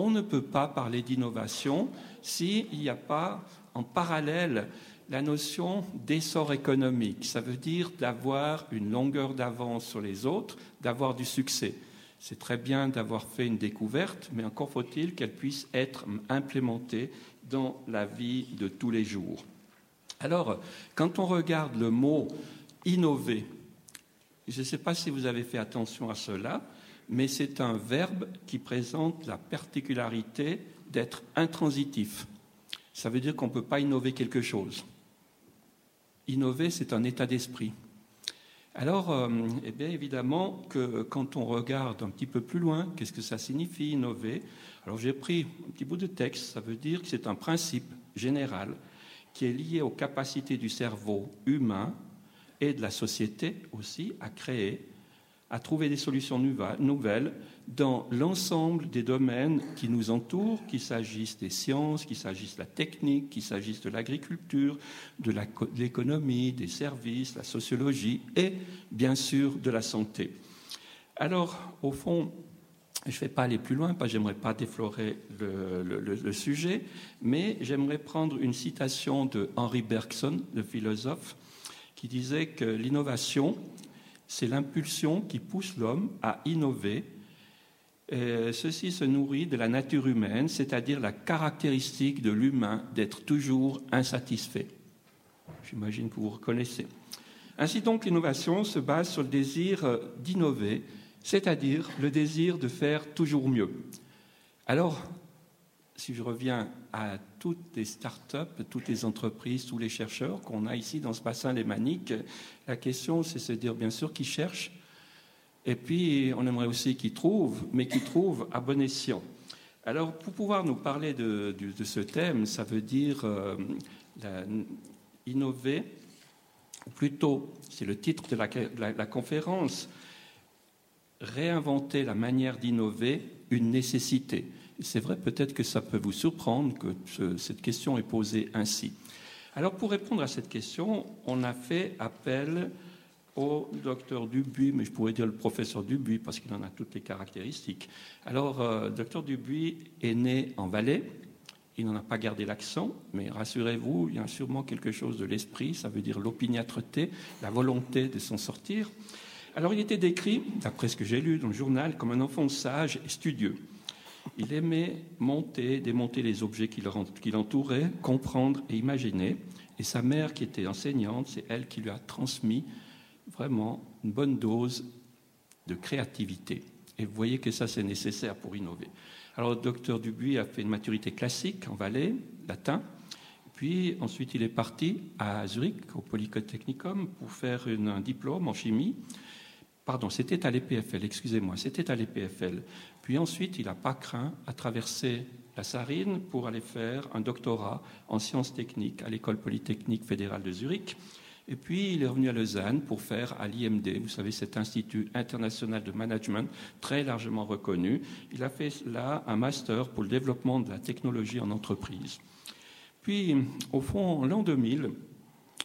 On ne peut pas parler d'innovation s'il n'y a pas en parallèle la notion d'essor économique. Ça veut dire d'avoir une longueur d'avance sur les autres, d'avoir du succès. C'est très bien d'avoir fait une découverte, mais encore faut-il qu'elle puisse être implémentée dans la vie de tous les jours. Alors, quand on regarde le mot innover, je ne sais pas si vous avez fait attention à cela, mais c'est un verbe qui présente la particularité d'être intransitif. Ça veut dire qu'on ne peut pas innover quelque chose. Innover, c'est un état d'esprit. Alors, euh, eh bien évidemment que quand on regarde un petit peu plus loin, qu'est-ce que ça signifie innover? Alors j'ai pris un petit bout de texte, ça veut dire que c'est un principe général qui est lié aux capacités du cerveau humain et de la société aussi à créer, à trouver des solutions nouvelles dans l'ensemble des domaines qui nous entourent, qu'il s'agisse des sciences, qu'il s'agisse de la technique, qu'il s'agisse de l'agriculture, de l'économie, des services, la sociologie et bien sûr de la santé. Alors, au fond, je ne vais pas aller plus loin, parce que j'aimerais pas déflorer le, le sujet, mais j'aimerais prendre une citation de Henri Bergson, le philosophe, qui disait que l'innovation, c'est l'impulsion qui pousse l'homme à innover ceci se nourrit de la nature humaine, c'est-à-dire la caractéristique de l'humain d'être toujours insatisfait. J'imagine que vous reconnaissez. Ainsi donc, l'innovation se base sur le désir euh, d'innover, c'est-à-dire le désir de faire toujours mieux. Alors, si je reviens à toutes les start-up, toutes les entreprises, tous les chercheurs qu'on a ici dans ce bassin lémanique, la question, c'est se dire bien sûr qui cherchent et puis, on aimerait aussi qu'ils trouvent, mais qu'ils trouvent à bon escient. Alors, pour pouvoir nous parler de, ce thème, ça veut dire euh, innover, ou plutôt, c'est le titre de la, conférence, réinventer la manière d'innover, une nécessité. C'est vrai, peut-être que ça peut vous surprendre que cette question est posée ainsi. Alors, pour répondre à cette question, on a fait appel au docteur Dubuis, mais je pourrais dire le professeur Dubuis parce qu'il en a toutes les caractéristiques. Alors, euh, docteur Dubuis est né en Valais. Il n'en a pas gardé l'accent, mais rassurez-vous, il y a sûrement quelque chose de l'esprit, ça veut dire l'opiniâtreté, la volonté de s'en sortir. Alors, il était décrit, d'après ce que j'ai lu dans le journal, comme un enfant sage et studieux. Il aimait monter, démonter les objets qui l'entouraient, comprendre et imaginer. Et sa mère, qui était enseignante, c'est elle qui lui a transmis vraiment une bonne dose de créativité. Et vous voyez que ça, c'est nécessaire pour innover. Alors, le docteur Dubuis a fait une maturité classique en Valais, latin. Puis ensuite, il est parti à Zurich, au Polytechnicum, pour faire un diplôme en chimie. Pardon, c'était à l'EPFL, excusez-moi, c'était à l'EPFL. Puis ensuite, il n'a pas craint à traverser la Sarine pour aller faire un doctorat en sciences techniques à l'École polytechnique fédérale de Zurich. Et puis, il est revenu à Lausanne pour faire à l'IMD, vous savez, cet institut international de management très largement reconnu. Il a fait là un master pour le développement de la technologie en entreprise. Puis, au fond, en l'an 2000,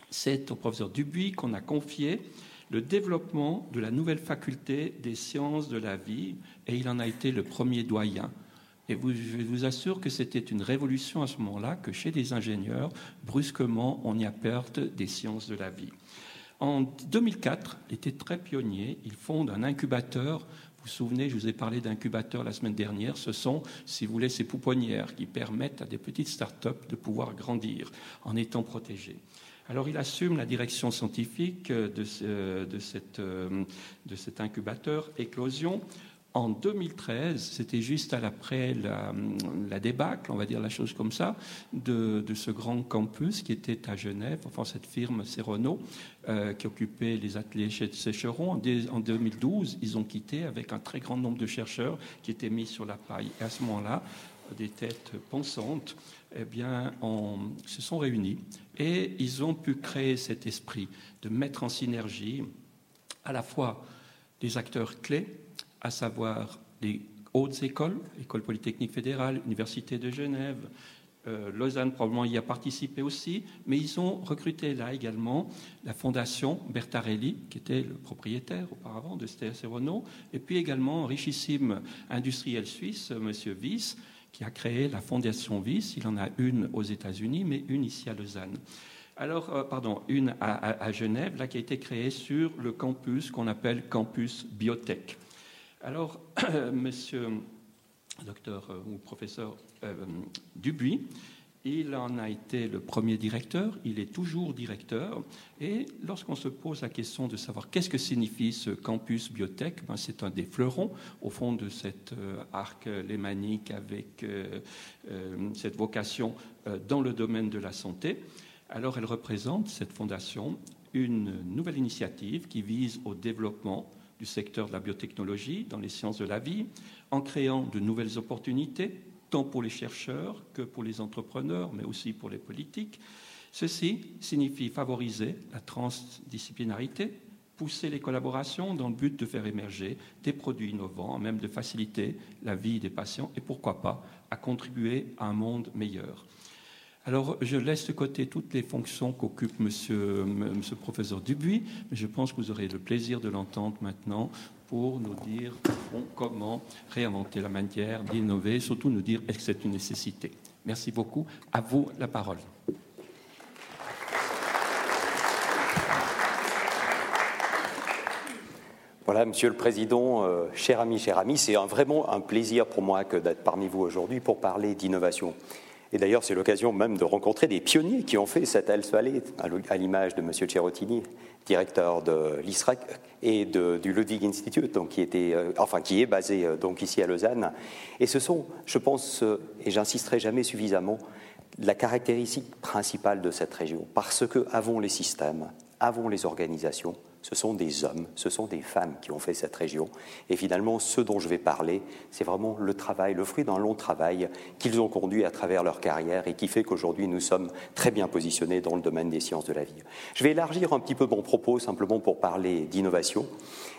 c'est au professeur Dubuis qu'on a confié le développement de la nouvelle faculté des sciences de la vie, et il en a été le premier doyen. Et je vous assure que c'était une révolution à ce moment-là, que chez les ingénieurs, brusquement, on y a perte des sciences de la vie. En 2004, il était très pionnier. Il fonde un incubateur. Vous vous souvenez, je vous ai parlé d'incubateur la semaine dernière. Ce sont, si vous voulez, ces pouponnières qui permettent à des petites start-up de pouvoir grandir en étant protégées. Alors il assume la direction scientifique de, de, cet incubateur Éclosion en 2013, c'était juste après la, la, débâcle, on va dire la chose comme ça, de, ce grand campus qui était à Genève, enfin cette firme Cerono, euh, qui occupait les ateliers chez Sécheron. En, 2012, ils ont quitté avec un très grand nombre de chercheurs qui étaient mis sur la paille. Et à ce moment-là, des têtes pensantes, eh bien, se sont réunis et ils ont pu créer cet esprit de mettre en synergie à la fois des acteurs clés à savoir les hautes écoles, École polytechnique fédérale, Université de Genève, Euh, Lausanne probablement y a participé aussi, mais ils ont recruté là également la fondation Bertarelli, qui était le propriétaire auparavant de STS Renault, et puis également un richissime industriel suisse, M. Wyss, qui a créé la fondation Wyss. Il en a une aux États-Unis, mais une ici à Lausanne. Alors, euh, pardon, une à, Genève, là, qui a été créée sur le campus qu'on appelle campus biotech. Alors, monsieur docteur euh, ou professeur euh, Dubuis, il en a été le premier directeur, il est toujours directeur. Et lorsqu'on se pose la question de savoir qu'est-ce que signifie ce campus biotech, ben c'est un des fleurons au fond de cet arc lémanique avec cette vocation dans le domaine de la santé. Alors elle représente, cette fondation, une nouvelle initiative qui vise au développement du secteur de la biotechnologie dans les sciences de la vie, en créant de nouvelles opportunités, tant pour les chercheurs que pour les entrepreneurs, mais aussi pour les politiques. Ceci signifie favoriser la transdisciplinarité, pousser les collaborations dans le but de faire émerger des produits innovants, même de faciliter la vie des patients et pourquoi pas à contribuer à un monde meilleur. Alors, je laisse de côté toutes les fonctions qu'occupe monsieur, monsieur, professeur Dubuis, mais je pense que vous aurez le plaisir de l'entendre maintenant pour nous dire comment réinventer la manière d'innover, surtout nous dire est-ce que c'est une nécessité? Merci beaucoup. À vous la parole. Voilà, Monsieur le Président, euh, cher ami, cher ami, c'est vraiment un plaisir pour moi que d'être parmi vous aujourd'hui pour parler d'innovation. Et d'ailleurs, c'est l'occasion même de rencontrer des pionniers qui ont fait cette Health Valley, à l'image de M. Cerottini, directeur de l'ISRAC et du Ludwig Institute, donc qui, était, euh, enfin, qui est basé euh, donc ici à Lausanne. Et ce sont, je pense, euh, et j'insisterai jamais suffisamment, la caractéristique principale de cette région, parce que avons les systèmes, avons les organisations, ce sont des hommes, ce sont des femmes qui ont fait cette région. Et finalement, ce dont je vais parler, c'est vraiment le travail, le fruit d'un long travail qu'ils ont conduit à travers leur carrière et qui fait qu'aujourd'hui, nous sommes très bien positionnés dans le domaine des sciences de la vie. Je vais élargir un petit peu mon propos simplement pour parler d'innovation.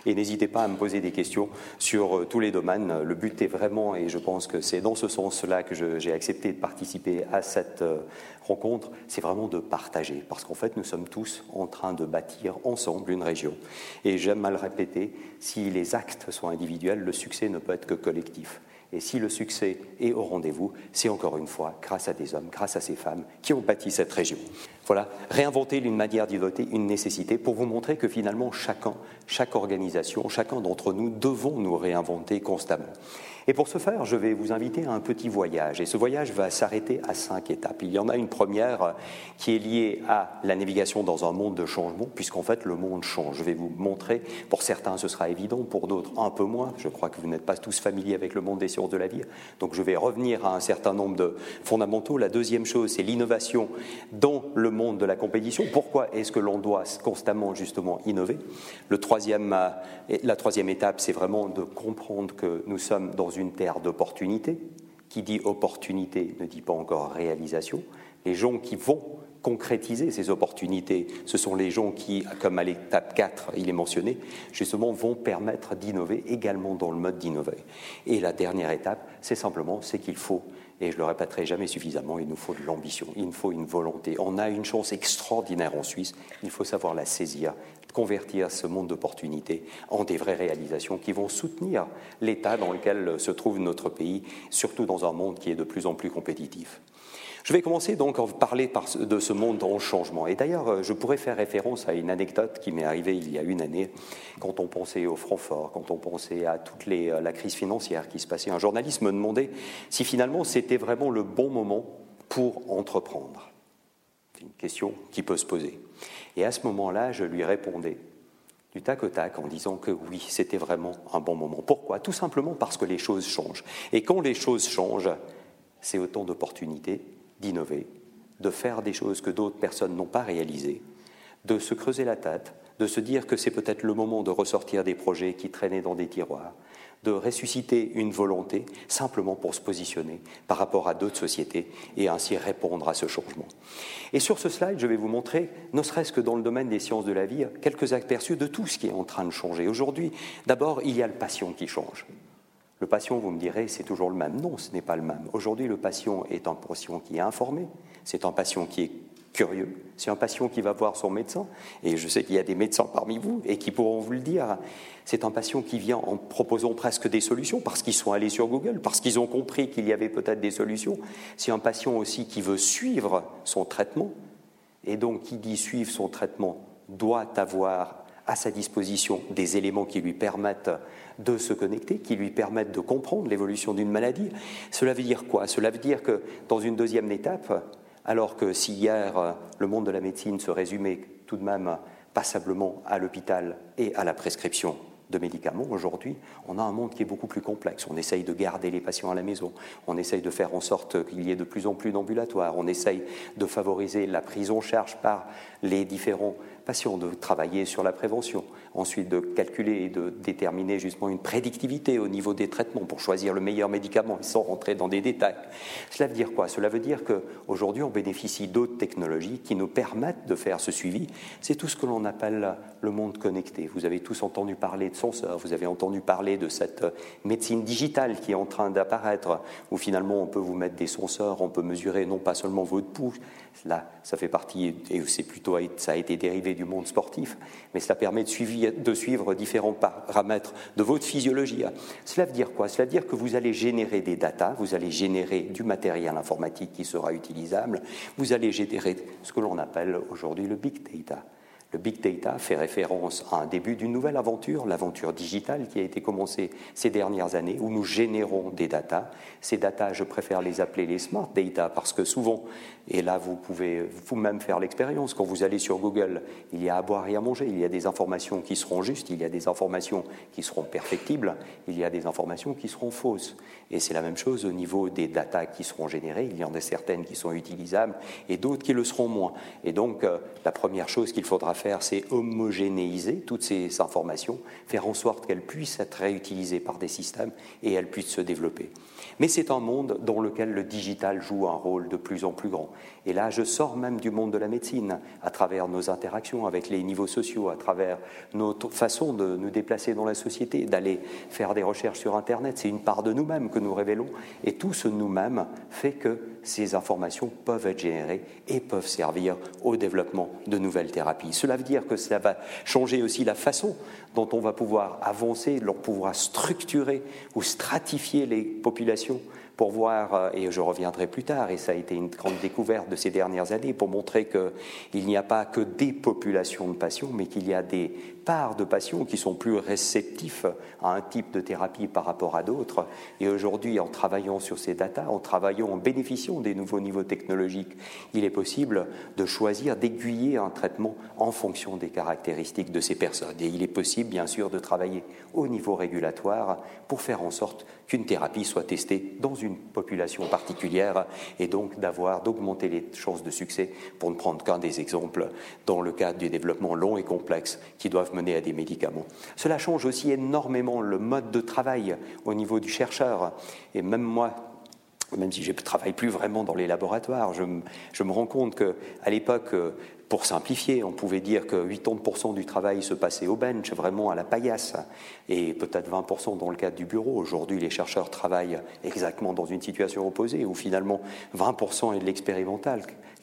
Et n'hésitez pas à me poser des questions sur euh, tous les domaines. Le but est vraiment, et je pense que c'est dans ce sens-là que j'ai accepté de participer à cette euh, rencontre, c'est vraiment de partager. Parce qu'en fait, nous sommes tous en train de bâtir ensemble une région. Et j'aime à le répéter, si les actes sont individuels, le succès ne peut être que collectif. Et si le succès est au rendez-vous, c'est encore une fois grâce à des hommes, grâce à ces femmes qui ont bâti cette région. Voilà, réinventer une manière d'y voter, une nécessité pour vous montrer que finalement chacun, chaque organisation, chacun d'entre nous devons nous réinventer constamment. Et pour ce faire, je vais vous inviter à un petit voyage. Et ce voyage va s'arrêter à cinq étapes. Il y en a une première qui est liée à la navigation dans un monde de changement, puisqu'en fait le monde change. Je vais vous montrer, pour certains ce sera évident, pour d'autres un peu moins. Je crois que vous n'êtes pas tous familiers avec le monde des sciences de la vie. Donc je vais revenir à un certain nombre de fondamentaux. La deuxième chose, c'est l'innovation dans le monde de la compétition. Pourquoi est-ce que l'on doit constamment justement innover? Le troisième, euh, La troisième étape, c'est vraiment de comprendre que nous sommes dans une terre d'opportunité. Qui dit opportunité ne dit pas encore réalisation. Les gens qui vont concrétiser ces opportunités, ce sont les gens qui, comme à l'étape 4, il est mentionné, justement vont permettre d'innover également dans le mode d'innover. Et la dernière étape, c'est simplement c'est qu'il faut et je le répéterai jamais suffisamment, il nous faut de l'ambition, il nous faut une volonté. On a une chance extraordinaire en Suisse, il faut savoir la saisir, convertir ce monde d'opportunités en des vraies réalisations qui vont soutenir l'état dans lequel se trouve notre pays, surtout dans un monde qui est de plus en plus compétitif. Je vais commencer donc à parler de ce monde en changement. Et d'ailleurs, je pourrais faire référence à une anecdote qui m'est arrivée il y a une année, quand on pensait au Francfort, quand on pensait à toute la crise financière qui se passait. Un journaliste me demandait si finalement c'était vraiment le bon moment pour entreprendre. C'est une question qui peut se poser. Et à ce moment-là, je lui répondais du tac au tac en disant que oui, c'était vraiment un bon moment. Pourquoi? Tout simplement parce que les choses changent. Et quand les choses changent, c'est autant d'opportunités d'innover, de faire des choses que d'autres personnes n'ont pas réalisées, de se creuser la tête, de se dire que c'est peut-être le moment de ressortir des projets qui traînaient dans des tiroirs, de ressusciter une volonté simplement pour se positionner par rapport à d'autres sociétés et ainsi répondre à ce changement. Et sur ce slide, je vais vous montrer, ne serait-ce que dans le domaine des sciences de la vie, quelques aperçus de tout ce qui est en train de changer. Aujourd'hui, d'abord, il y a le patient qui change. Le patient, vous me direz, c'est toujours le même. Non, ce n'est pas le même. Aujourd'hui, le patient est un patient qui est informé, c'est un patient qui est curieux, c'est un patient qui va voir son médecin, et je sais qu'il y a des médecins parmi vous et qui pourront vous le dire, c'est un patient qui vient en proposant presque des solutions parce qu'ils sont allés sur Google, parce qu'ils ont compris qu'il y avait peut-être des solutions. C'est un patient aussi qui veut suivre son traitement, et donc qui dit suivre son traitement doit avoir à sa disposition des éléments qui lui permettent de se connecter, qui lui permettent de comprendre l'évolution d'une maladie. Cela veut dire quoi? Cela veut dire que dans une deuxième étape, alors que si hier le monde de la médecine se résumait tout de même passablement à l'hôpital et à la prescription de médicaments, aujourd'hui, on a un monde qui est beaucoup plus complexe. On essaye de garder les patients à la maison, on essaye de faire en sorte qu'il y ait de plus en plus d'ambulatoires, on essaye de favoriser la prise en charge par les différents patients, de travailler sur la prévention, ensuite de calculer et de déterminer justement une prédictivité au niveau des traitements pour choisir le meilleur médicament sans rentrer dans des détails. Cela veut dire quoi? Cela veut dire qu'aujourd'hui on bénéficie d'autres technologies qui nous permettent de faire ce suivi. C'est tout ce que l'on appelle le monde connecté. Vous avez tous entendu parler de senseurs, vous avez entendu parler de cette médecine digitale qui est en train d'apparaître, où finalement on peut vous mettre des senseurs, on peut mesurer non pas seulement votre pouls, là ça fait partie, et c'est plutôt, ça a été dérivé du monde sportif, mais cela permet de, suivre différents paramètres de votre physiologie. Cela veut dire quoi? Cela veut dire que vous allez générer des datas, vous allez générer du matériel informatique qui sera utilisable, vous allez générer ce que l'on appelle aujourd'hui le big data. Le big data fait référence à un début d'une nouvelle aventure, l'aventure digitale qui a été commencée ces dernières années, où nous générons des datas. Ces datas, je préfère les appeler les smart data parce que souvent, et là vous pouvez vous-même faire l'expérience, quand vous allez sur Google, il y a à boire et à manger, il y a des informations qui seront justes, il y a des informations qui seront perfectibles, il y a des informations qui seront fausses. Et c'est la même chose au niveau des datas qui seront générées, il y en a certaines qui sont utilisables et d'autres qui le seront moins. Et donc, euh, la première chose qu'il faudra faire, c'est homogénéiser toutes ces informations, faire en sorte qu'elles puissent être réutilisées par des systèmes et elles puissent se développer. Mais c'est un monde dans lequel le digital joue un rôle de plus en plus grand. Et là, je sors même du monde de la médecine, à travers nos interactions avec les niveaux sociaux, à travers notre façon de nous déplacer dans la société, d'aller faire des recherches sur Internet. C'est une part de nous-mêmes que nous révélons. Et tout ce nous-mêmes fait que ces informations peuvent être générées et peuvent servir au développement de nouvelles thérapies. Cela veut dire que cela va changer aussi la façon dont on va pouvoir avancer, leur pouvoir structurer ou stratifier les populations pour voir, euh, et je reviendrai plus tard, et ça a été une grande découverte de ces dernières années, pour montrer qu'il n'y a pas que des populations de patients, mais qu'il y a des parts de patients qui sont plus réceptifs à un type de thérapie par rapport à d'autres. Et aujourd'hui, en travaillant sur ces datas, en travaillant, en bénéficiant des nouveaux niveaux technologiques, il est possible de choisir, d'aiguiller un traitement en fonction des caractéristiques de ces personnes. Et il est possible, bien sûr, de travailler au niveau régulatoire pour faire en sorte qu'une thérapie soit testée dans une population particulière et donc d'avoir, d'augmenter les chances de succès, pour ne prendre qu'un des exemples, dans le cadre du développement long et complexe qui doivent mener à des médicaments. Cela change aussi énormément le mode de travail au niveau du chercheur. Et même moi, même si je ne travaille plus vraiment dans les laboratoires, je, me rends compte qu'à l'époque, pour simplifier, on pouvait dire que 80% du travail se passait au bench, vraiment à la paillasse, et peut-être 20% dans le cadre du bureau. Aujourd'hui, les chercheurs travaillent exactement dans une situation opposée, où finalement 20% est de l'expérimental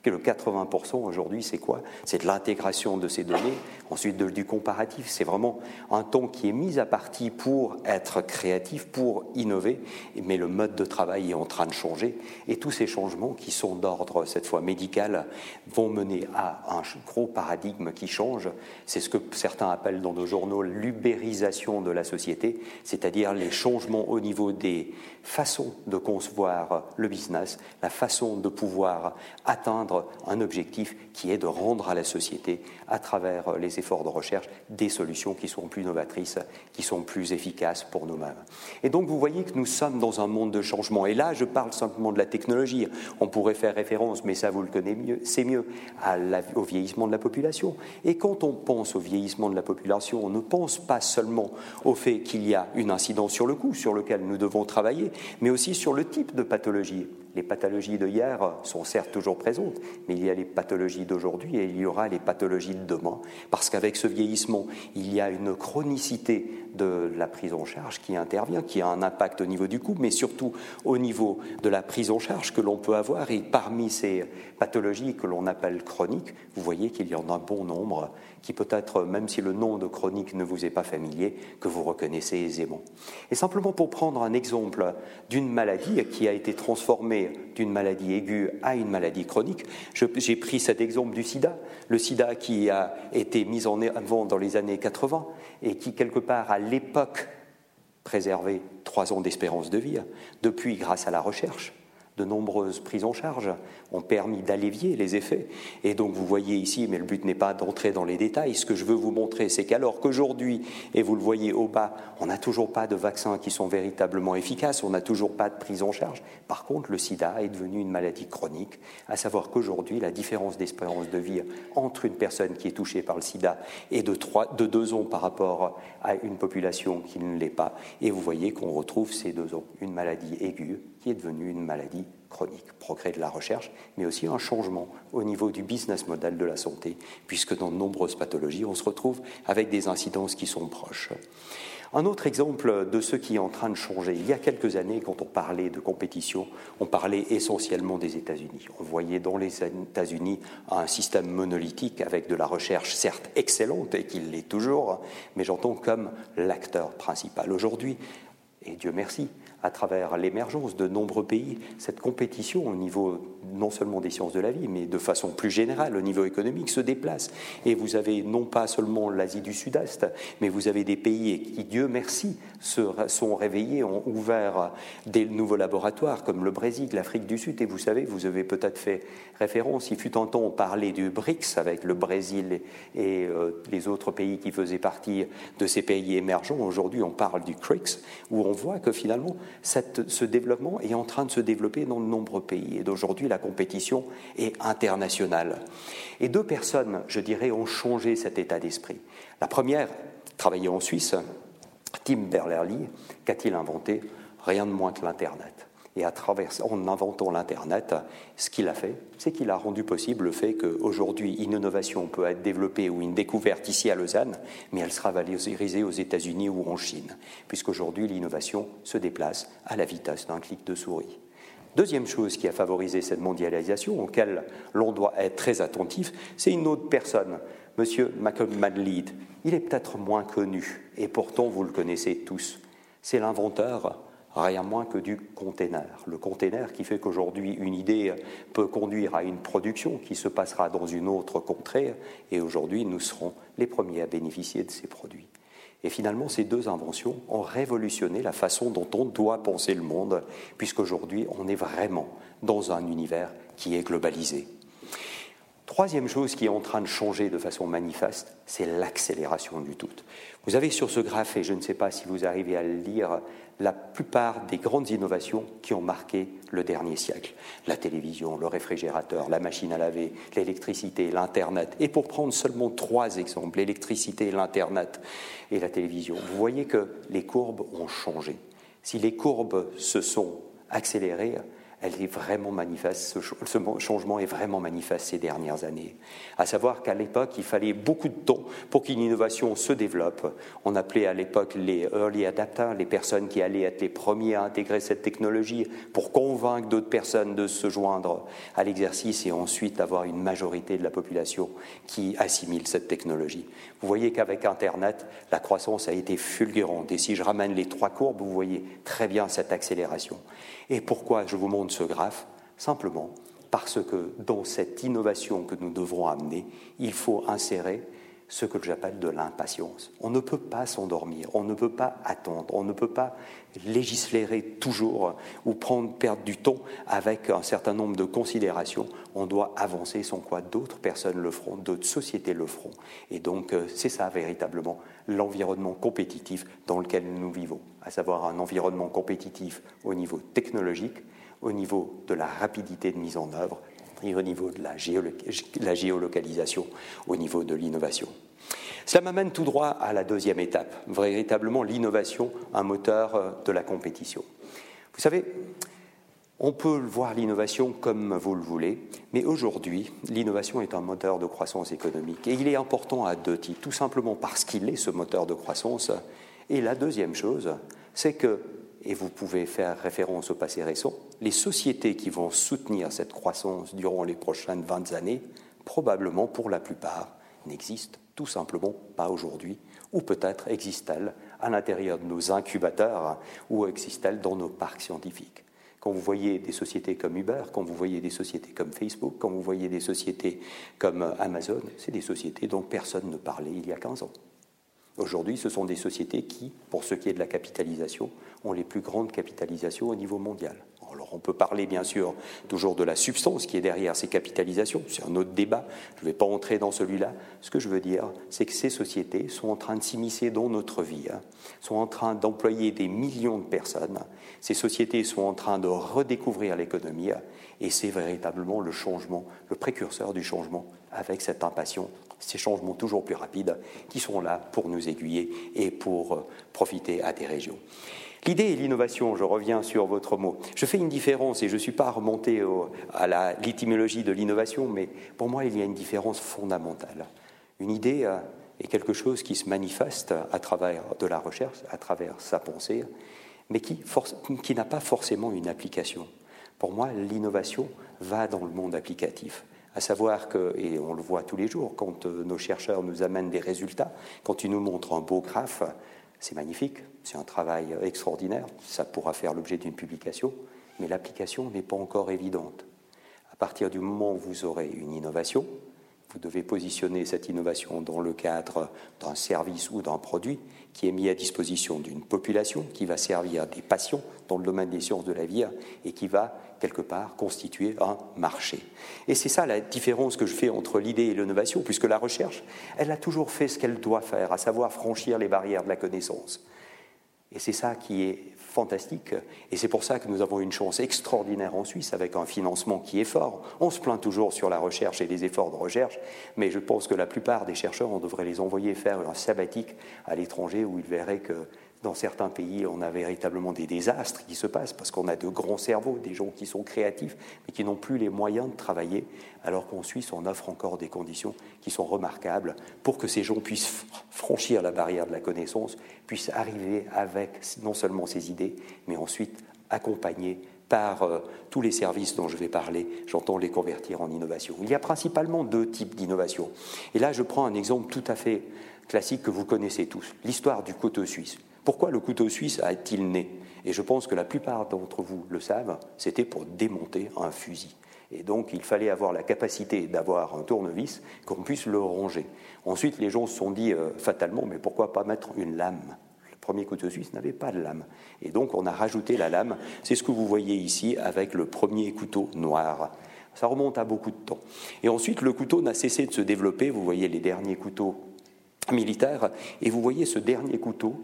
le 80% aujourd'hui, c'est quoi? C'est de l'intégration de ces données, ensuite du comparatif. C'est vraiment un temps qui est mis à partie pour être créatif, pour innover, mais le mode de travail est en train de changer. Et tous ces changements qui sont d'ordre, cette fois médical, vont mener à un gros paradigme qui change. C'est ce que certains appellent dans nos journaux l'ubérisation de la société, c'est-à-dire les changements au niveau des façons de concevoir le business, la façon de pouvoir atteindre un objectif qui est de rendre à la société, à travers les efforts de recherche, des solutions qui sont plus novatrices, qui sont plus efficaces pour nous-mêmes. Et donc vous voyez que nous sommes dans un monde de changement. Et là, je parle simplement de la technologie. On pourrait faire référence, mais ça vous le connaissez mieux, c'est mieux, au vieillissement de la population. Et quand on pense au vieillissement de la population, on ne pense pas seulement au fait qu'il y a une incidence sur le coût sur lequel nous devons travailler, mais aussi sur le type de pathologie Les pathologies de hier sont certes toujours présentes, mais il y a les pathologies d'aujourd'hui et il y aura les pathologies de demain, parce qu'avec ce vieillissement, il y a une chronicité de la prise en charge qui intervient, qui a un impact au niveau du coût, mais surtout au niveau de la prise en charge que l'on peut avoir. Et parmi ces pathologies que l'on appelle chroniques, vous voyez qu'il y en a un bon nombre qui peut-être, même si le nom de chronique ne vous est pas familier, que vous reconnaissez aisément. Et simplement pour prendre un exemple d'une maladie qui a été transformée d'une maladie aiguë à une maladie chronique, j'ai pris cet exemple du sida, le sida qui a été mis en avant dans les années 80 et qui, quelque part, à l'époque, préservait trois ans d'espérance de vie. Depuis, grâce à la recherche, de nombreuses prises en charge ont permis d'allévier les effets. Et donc vous voyez ici, mais le but n'est pas d'entrer dans les détails, ce que je veux vous montrer, c'est qu'alors qu'aujourd'hui, et vous le voyez au bas, on n'a toujours pas de vaccins qui sont véritablement efficaces, on n'a toujours pas de prise en charge. Par contre, le sida est devenu une maladie chronique, à savoir qu'aujourd'hui, la différence d'espérance de vie entre une personne qui est touchée par le sida est de, de deux ans par rapport à une population qui ne l'est pas. Et vous voyez qu'on retrouve ces deux ans, une maladie aiguë qui est devenue une maladie chronique, progrès de la recherche, mais aussi un changement au niveau du business model de la santé, puisque dans de nombreuses pathologies, on se retrouve avec des incidences qui sont proches. Un autre exemple de ce qui est en train de changer, il y a quelques années, quand on parlait de compétition, on parlait essentiellement des États-Unis. On voyait dans les États-Unis un système monolithique avec de la recherche certes excellente et qu'il l'est toujours, mais j'entends comme l'acteur principal. Aujourd'hui, et Dieu merci, à travers l'émergence de nombreux pays, cette compétition au niveau non seulement des sciences de la vie, mais de façon plus générale au niveau économique se déplace. Et vous avez non pas seulement l'Asie du Sud-Est, mais vous avez des pays qui, Dieu merci, se sont réveillés, ont ouvert des nouveaux laboratoires comme le Brésil, l'Afrique du Sud. Et vous savez, vous avez peut-être fait référence, il fut un temps on du BRICS avec le Brésil et euh, les autres pays qui faisaient partie de ces pays émergents. Aujourd'hui, on parle du CRICS, où on voit que finalement, ce développement est en train de se développer dans de nombreux pays. Et d'aujourd'hui, la compétition est internationale. Et deux personnes, je dirais, ont changé cet état d'esprit. La première, travaillait en Suisse, Tim Berners-Lee, qu'a-t-il inventé? Rien de moins que l'Internet. Et en inventant l'Internet, ce qu'il a fait, c'est qu'il a rendu possible le fait qu'aujourd'hui, une innovation peut être développée ou une découverte ici à Lausanne, mais elle sera valorisée aux États-Unis ou en Chine, puisqu'aujourd'hui, l'innovation se déplace à la vitesse d'un clic de souris. Deuxième chose qui a favorisé cette mondialisation, auquel l'on doit être très attentif, c'est une autre personne, Monsieur Malcolm Madlead. Il est peut-être moins connu, et pourtant vous le connaissez tous. C'est l'inventeur rien moins que du container. Le container qui fait qu'aujourd'hui une idée peut conduire à une production qui se passera dans une autre contrée et aujourd'hui nous serons les premiers à bénéficier de ces produits. Et finalement, ces deux inventions ont révolutionné la façon dont on doit penser le monde, puisqu'aujourd'hui, on est vraiment dans un univers qui est globalisé. Troisième chose qui est en train de changer de façon manifeste, c'est l'accélération du tout. Vous avez sur ce graphe, et je ne sais pas si vous arrivez à le lire, la plupart des grandes innovations qui ont marqué le dernier siècle. La télévision, le réfrigérateur, la machine à laver, l'électricité, l'Internet. Et pour prendre seulement trois exemples, l'électricité, l'Internet et la télévision, vous voyez que les courbes ont changé. Si les courbes se sont accélérées, elle est vraiment manifeste, ce changement est vraiment manifeste ces dernières années. À savoir qu'à l'époque, il fallait beaucoup de temps pour qu'une innovation se développe. On appelait à l'époque les early adapters, les personnes qui allaient être les premiers à intégrer cette technologie pour convaincre d'autres personnes de se joindre à l'exercice et ensuite avoir une majorité de la population qui assimile cette technologie. Vous voyez qu'avec Internet, la croissance a été fulgurante. Et si je ramène les trois courbes, vous voyez très bien cette accélération. Et pourquoi je vous montre ce graphe Simplement parce que dans cette innovation que nous devrons amener, il faut insérer ce que j'appelle de l'impatience. On ne peut pas s'endormir, on ne peut pas attendre, on ne peut pas législérer toujours ou prendre, perdre du temps avec un certain nombre de considérations. On doit avancer sans quoi d'autres personnes le feront, d'autres sociétés le feront. Et donc euh, c'est ça véritablement l'environnement compétitif dans lequel nous vivons, à savoir un environnement compétitif au niveau technologique, au niveau de la rapidité de mise en œuvre et au niveau de la, la géolocalisation, au niveau de l'innovation. Cela m'amène tout droit à la deuxième étape, véritablement l'innovation, un moteur euh, de la compétition. Vous savez, On peut voir l'innovation comme vous le voulez, mais aujourd'hui, l'innovation est un moteur de croissance économique. Et il est important à deux titres, tout simplement parce qu'il est ce moteur de croissance. Et la deuxième chose, c'est que, et vous pouvez faire référence au passé récent, les sociétés qui vont soutenir cette croissance durant les prochaines 20 années, probablement pour la plupart, n'existent tout simplement pas aujourd'hui, ou peut-être existent-elles à l'intérieur de nos incubateurs, ou existent-elles dans nos parcs scientifiques. Quand vous voyez des sociétés comme Uber, quand vous voyez des sociétés comme Facebook, quand vous voyez des sociétés comme Amazon, c'est des sociétés dont personne ne parlait il y a 15 ans. Aujourd'hui, ce sont des sociétés qui, pour ce qui est de la capitalisation, ont les plus grandes capitalisations au niveau mondial. Alors on peut parler bien sûr toujours de la substance qui est derrière ces capitalisations, c'est un autre débat, je ne vais pas entrer dans celui-là. Ce que je veux dire, c'est que ces sociétés sont en train de s'immiscer dans notre vie, hein. sont en train d'employer des millions de personnes, ces sociétés sont en train de redécouvrir l'économie hein. et c'est véritablement le changement, le précurseur du changement avec cette impatience ces changements toujours plus rapides qui sont là pour nous aiguiller et pour euh, profiter à des régions. L'idée et l'innovation, je reviens sur votre mot. Je fais une différence et je ne suis pas remonté à l'étymologie de l'innovation, mais pour moi, il y a une différence fondamentale. Une idée euh, est quelque chose qui se manifeste à travers de la recherche, à travers sa pensée, mais qui, qui n'a pas forcément une application. Pour moi, l'innovation va dans le monde applicatif à savoir que, et on le voit tous les jours, quand euh, nos chercheurs nous amènent des résultats, quand ils nous montrent un beau graphe, c'est magnifique, c'est un travail extraordinaire, ça pourra faire l'objet d'une publication, mais l'application n'est pas encore évidente. À partir du moment où vous aurez une innovation, vous devez positionner cette innovation dans le cadre d'un service ou d'un produit qui est mis à disposition d'une population, qui va servir des patients dans le domaine des sciences de la vie et qui va quelque part constituer un marché. Et c'est ça la différence que je fais entre l'idée et l'innovation, puisque la recherche, elle a toujours fait ce qu'elle doit faire, à savoir franchir les barrières de la connaissance. Et c'est ça qui est fantastique. Et c'est pour ça que nous avons une chance extraordinaire en Suisse avec un financement qui est fort. On se plaint toujours sur la recherche et les efforts de recherche, mais je pense que la plupart des chercheurs, on devrait les envoyer faire un sabbatique à l'étranger où ils verraient que dans certains pays, on a véritablement des désastres qui se passent parce qu'on a de grands cerveaux, des gens qui sont créatifs, mais qui n'ont plus les moyens de travailler, alors qu'en Suisse, on offre encore des conditions qui sont remarquables pour que ces gens puissent franchir la barrière de la connaissance, puissent arriver avec non seulement ces idées, mais ensuite accompagnés par euh, tous les services dont je vais parler, j'entends les convertir en innovation. Il y a principalement deux types d'innovation. Et là, je prends un exemple tout à fait classique que vous connaissez tous, l'histoire du couteau suisse. Pourquoi le couteau suisse a-t-il né? Et je pense que la plupart d'entre vous le savent, c'était pour démonter un fusil. Et donc, il fallait avoir la capacité d'avoir un tournevis qu'on puisse le ronger. Ensuite, les gens se sont dit euh, fatalement, mais pourquoi pas mettre une lame? Le premier couteau suisse n'avait pas de lame. Et donc, on a rajouté la lame. C'est ce que vous voyez ici avec le premier couteau noir. Ça remonte à beaucoup de temps. Et ensuite, le couteau n'a cessé de se développer. Vous voyez les derniers couteaux militaires. Et vous voyez ce dernier couteau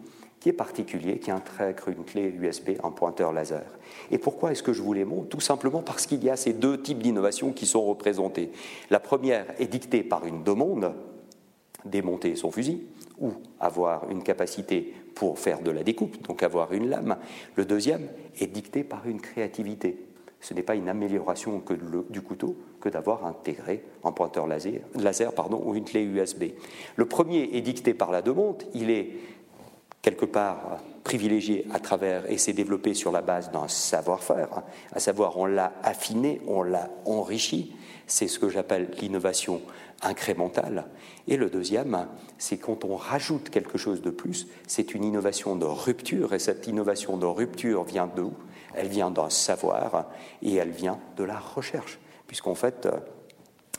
qui est particulier, qui intègre une clé USB, un pointeur laser. Et pourquoi est-ce que je vous les montre? Tout simplement parce qu'il y a ces deux types d'innovations qui sont représentés. La première est dictée par une demande, démonter son fusil, ou avoir une capacité pour faire de la découpe, donc avoir une lame. Le deuxième est dicté par une créativité. Ce n'est pas une amélioration que du couteau que d'avoir intégré un pointeur laser, laser pardon, ou une clé USB. Le premier est dicté par la demande, il est quelque part privilégié à travers et s'est développé sur la base d'un savoir-faire, à savoir on l'a affiné, on l'a enrichi, c'est ce que j'appelle l'innovation incrémentale. Et le deuxième, c'est quand on rajoute quelque chose de plus, c'est une innovation de rupture, et cette innovation de rupture vient d'où Elle vient d'un savoir et elle vient de la recherche, puisqu'en fait,